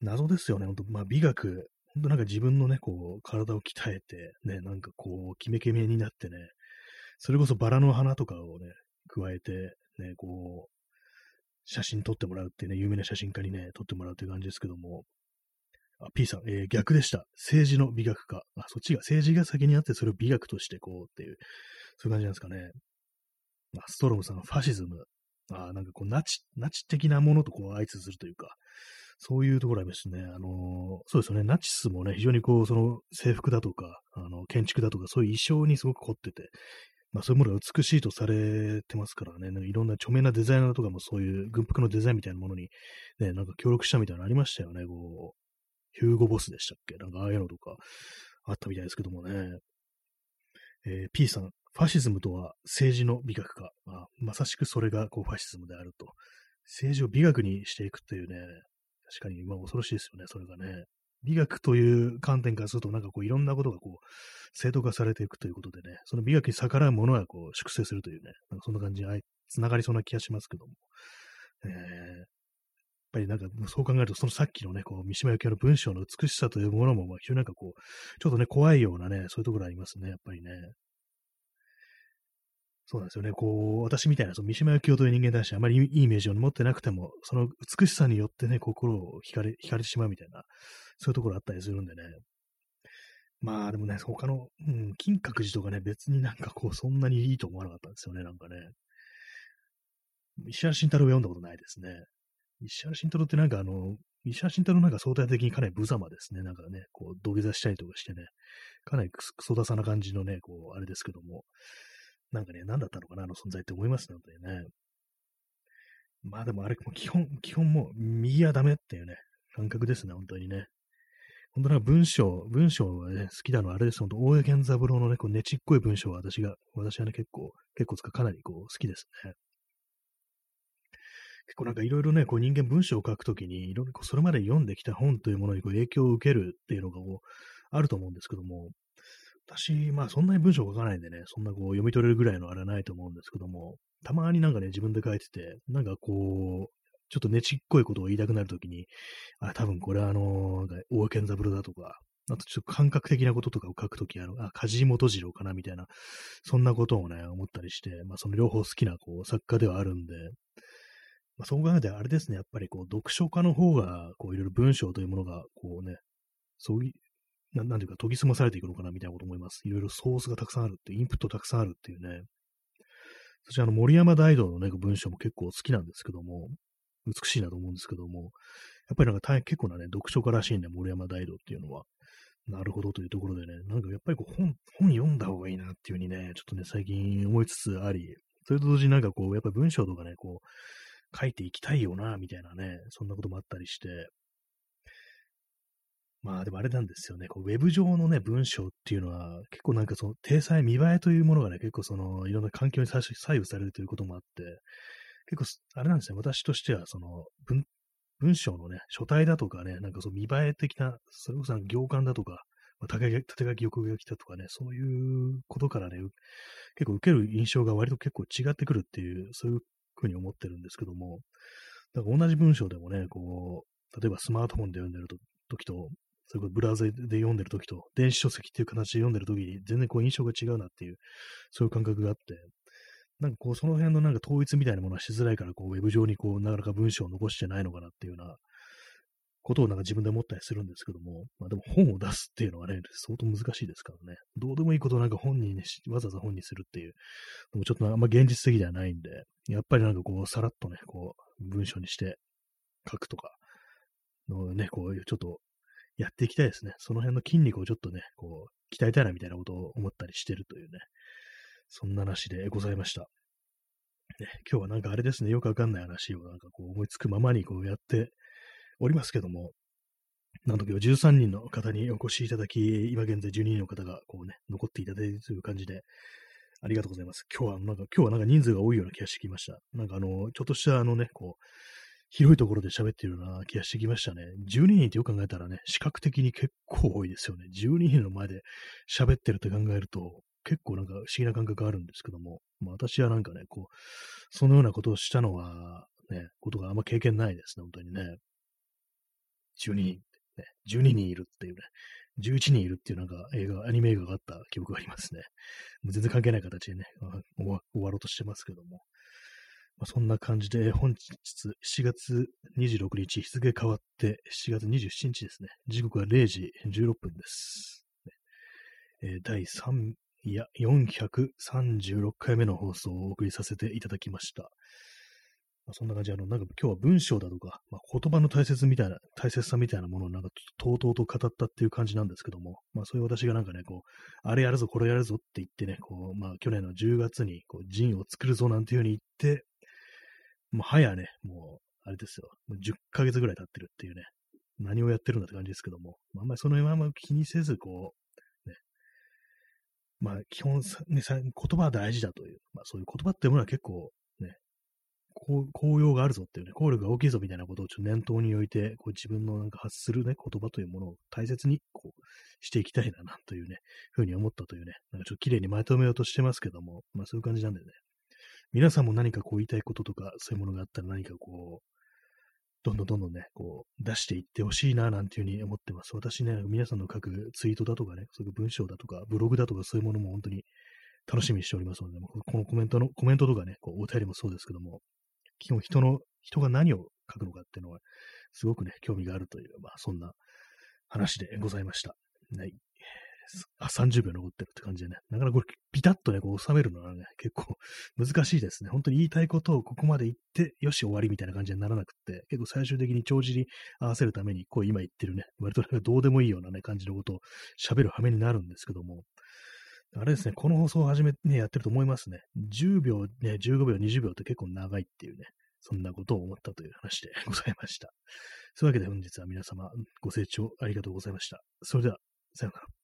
謎ですよね。本当まあ、美学、本当なんか自分のね、こう、体を鍛えて、ね、なんかこう、キメキメになってね、それこそバラの花とかをね、加えて、ね、こう、写真撮ってもらうってね、有名な写真家にね、撮ってもらうっていう感じですけども、あ、P さん、えー、逆でした。政治の美学家。あ、そっちが、政治が先にあって、それを美学としてこうっていう、そういう感じなんですかね。あ、ストロムさん、ファシズム。あ、なんかこう、ナチ、ナチ的なものとこう、相通するというか、そういうところありますね。あの、そうですよね。ナチスもね、非常にこう、その制服だとか、あの、建築だとか、そういう衣装にすごく凝ってて、まあそういうものが美しいとされてますからね、なんかいろんな著名なデザイナーとかもそういう軍服のデザインみたいなものに、ね、なんか協力したみたいなのありましたよね。こう、ヒューゴボスでしたっけ？なんかああいうのとかあったみたいですけどもね。えー、P さん、ファシズムとは政治の美学か？まあ、まさしくそれがこうファシズムであると。政治を美学にしていくというね、確かに、まあ恐ろしいですよね、それがね。美学という観点からすると、なんかこういろんなことがこう、正当化されていくということでね、その美学に逆らうものはこう、粛清するというね、なんかそんな感じにつながりそうな気がしますけども。えー、やっぱりなんかそう考えると、そのさっきのね、こう、三島由紀夫の文章の美しさというものも、まあ非常になんかこう、ちょっとね、怖いようなね、そういうところありますね、やっぱりね。そうなんですよね。こう、私みたいな、その三島由紀夫という人間に対してあまりいいイメージを持ってなくても、その美しさによってね、心を惹かれ、惹かれてしまうみたいな、そういうところあったりするんでね。まあでもね、他の、うん、金閣寺とかね、別になんかこう、そんなにいいと思わなかったんですよね、なんかね。石原慎太郎を読んだことないですね。石原慎太郎ってなんかあの、石原慎太郎なんか相対的にかなり無様ですね。なんかね、こう、土下座したりとかしてね、かなりクソダサな感じのね、こう、あれですけども、なんかね、何だったのかな、あの存在って思いますね、本当にね。まあでもあれ、基本、基本もう右はダメっていうね、感覚ですね、本当にね。本当なんか文章、文章がね、好きなのはあれです。本当大江健三郎のね、こうねちっこい文章は私が、私はね、結構、結構つか、かなりこう好きですね。結構なんかいろいろね、こう人間文章を書くときに、いろいろそれまで読んできた本というものにこう影響を受けるっていうのがこうあると思うんですけども、私、まあそんなに文章書かないんでね、そんなこう読み取れるぐらいのあれはないと思うんですけども、たまになんかね、自分で書いてて、なんかこう、ちょっとねちっこいことを言いたくなるときに、あ、多分これあの、大江健三郎だとか、あとちょっと感覚的なこととかを書くとき、あの、あ、梶本次郎かなみたいな、そんなことをね、思ったりして、まあその両方好きなこう作家ではあるんで、まあ、そう考えてあれですね、やっぱりこう読書家の方が、こういろいろ文章というものが、こうね、そういう、ななんていうか研ぎ澄まされていくのかなみたいなこと思います。いろいろソースがたくさんあるって、インプットたくさんあるっていうね。そしてあの森山大道のね、文章も結構好きなんですけども、美しいなと思うんですけども、やっぱりなんか大変結構なね、読書家らしいね、森山大道っていうのは。なるほどというところでね、なんかやっぱりこう本、本読んだ方がいいなっていうふうにね、ちょっとね、最近思いつつあり、それと同時になんかこう、やっぱり文章とかね、こう、書いていきたいよな、みたいなね、そんなこともあったりして、まあでもあれなんですよね、こうウェブ上のね、文章っていうのは、結構なんかその、体裁見栄えというものがね、結構その、いろんな環境に左右されるということもあって、結構、あれなんですね、私としては、その、文、文章のね、書体だとかね、なんかその見栄え的な、それこそ行間だとか、まあ、縦書き、横書きだとかね、そういうことからね、結構受ける印象が割と結構違ってくるっていう、そういうふうに思ってるんですけども、だから同じ文章でもね、こう、例えばスマートフォンで読んでると時と、それブラウザで読んでる時と、電子書籍っていう形で読んでる時に全然こう印象が違うなっていう、そういう感覚があって、なんかこう、その辺のなんか統一みたいなものはしづらいから、こう、ウェブ上にこう、なかなか文章を残してないのかなっていうようなことをなんか自分で思ったりするんですけども、まあでも本を出すっていうのはね、相当難しいですからね。どうでもいいことをなんか本人にね、わざわざ本にするっていう、でもちょっとあんま現実的ではないんで、やっぱりなんかこう、さらっとね、こう、文章にして書くとか、のね、こういうちょっとやっていきたいですね。その辺の筋肉をちょっとね、こう、鍛えたいなみたいなことを思ったりしてるというね、そんな話でございました。ね、今日はなんかあれですね、よくわかんない話をなんかこう思いつくままにこうやっておりますけども、なんと今日13人の方にお越しいただき、今現在12人の方がこうね、残っていただいているという感じで、ありがとうございます。今日はなんか、今日はなんか人数が多いような気がしてきました。なんかあの、ちょっとしたあのね、こう、広いところで喋ってるような気がしてきましたね。12人ってよく考えたらね、視覚的に結構多いですよね。12人の前で喋ってるって考えると、結構なんか不思議な感覚があるんですけども、まあ、私はなんかね、こう、そのようなことをしたのは、ね、ことがあんま経験ないですね、本当にね。12人、ね、12人いるっていうね、11人いるっていうなんか映画、アニメ映画があった記憶がありますね。もう全然関係ない形でね、終わろうとしてますけども。まあ、そんな感じで、本日7月26日、日付変わって7月27日ですね。時刻は0時16分です。えー、第3いや、436回目の放送をお送りさせていただきました。まあ、そんな感じで、あの、なんか今日は文章だとか、まあ、言葉の大切みたいな、大切さみたいなものをなんかとうとうと語ったっていう感じなんですけども、まあそういう私がなんかね、こう、あれやるぞ、これやるぞって言ってね、こう、まあ去年の10月に、こう、ジンを作るぞなんていうふうに言って、もう早ね、もう、あれですよ、もう10ヶ月ぐらい経ってるっていうね、何をやってるんだって感じですけども、まあ、んまりその辺はまま気にせず、こう、ね。まあ、基本ね、言葉は大事だという、まあ、そういう言葉っていうものは結構ね、効用があるぞっていうね、効力が大きいぞみたいなことをちょっと念頭に置いて、こう自分のなんか発するね、言葉というものを大切にこうしていきたいな、なんというね、ふうに思ったというね、なんかちょっと綺麗にまとめようとしてますけども、まあそういう感じなんでね、皆さんも何かこう言いたいこととか、そういうものがあったら何かこう、どんどんどんどんね、こう、出していってほしいな、なんていうふうに思ってます。私ね、皆さんの書くツイートだとかね、そういう文章だとか、ブログだとか、そういうものも本当に楽しみにしておりますので、このコメントの、コメントとかね、こうお便りもそうですけども、基本人の、人が何を書くのかっていうのは、すごくね、興味があるという、まあ、そんな話でございました。はい。あ、30秒残ってるって感じでね、なかなかこれ、ピタッとね、こう収めるのはね、結構難しいですね。本当に言いたいことをここまで言って、よし、終わりみたいな感じにならなくって、結構最終的に帳尻合わせるために、こう今言ってるね、割となんかどうでもいいようなね、感じのことを喋る羽目になるんですけども、あれですね、この放送を始め、ね、やってると思いますね。10秒、ね、15秒、20秒って結構長いっていうね、そんなことを思ったという話でございました。そういうわけで本日は皆様ご清聴ありがとうございました。それでは、さようなら。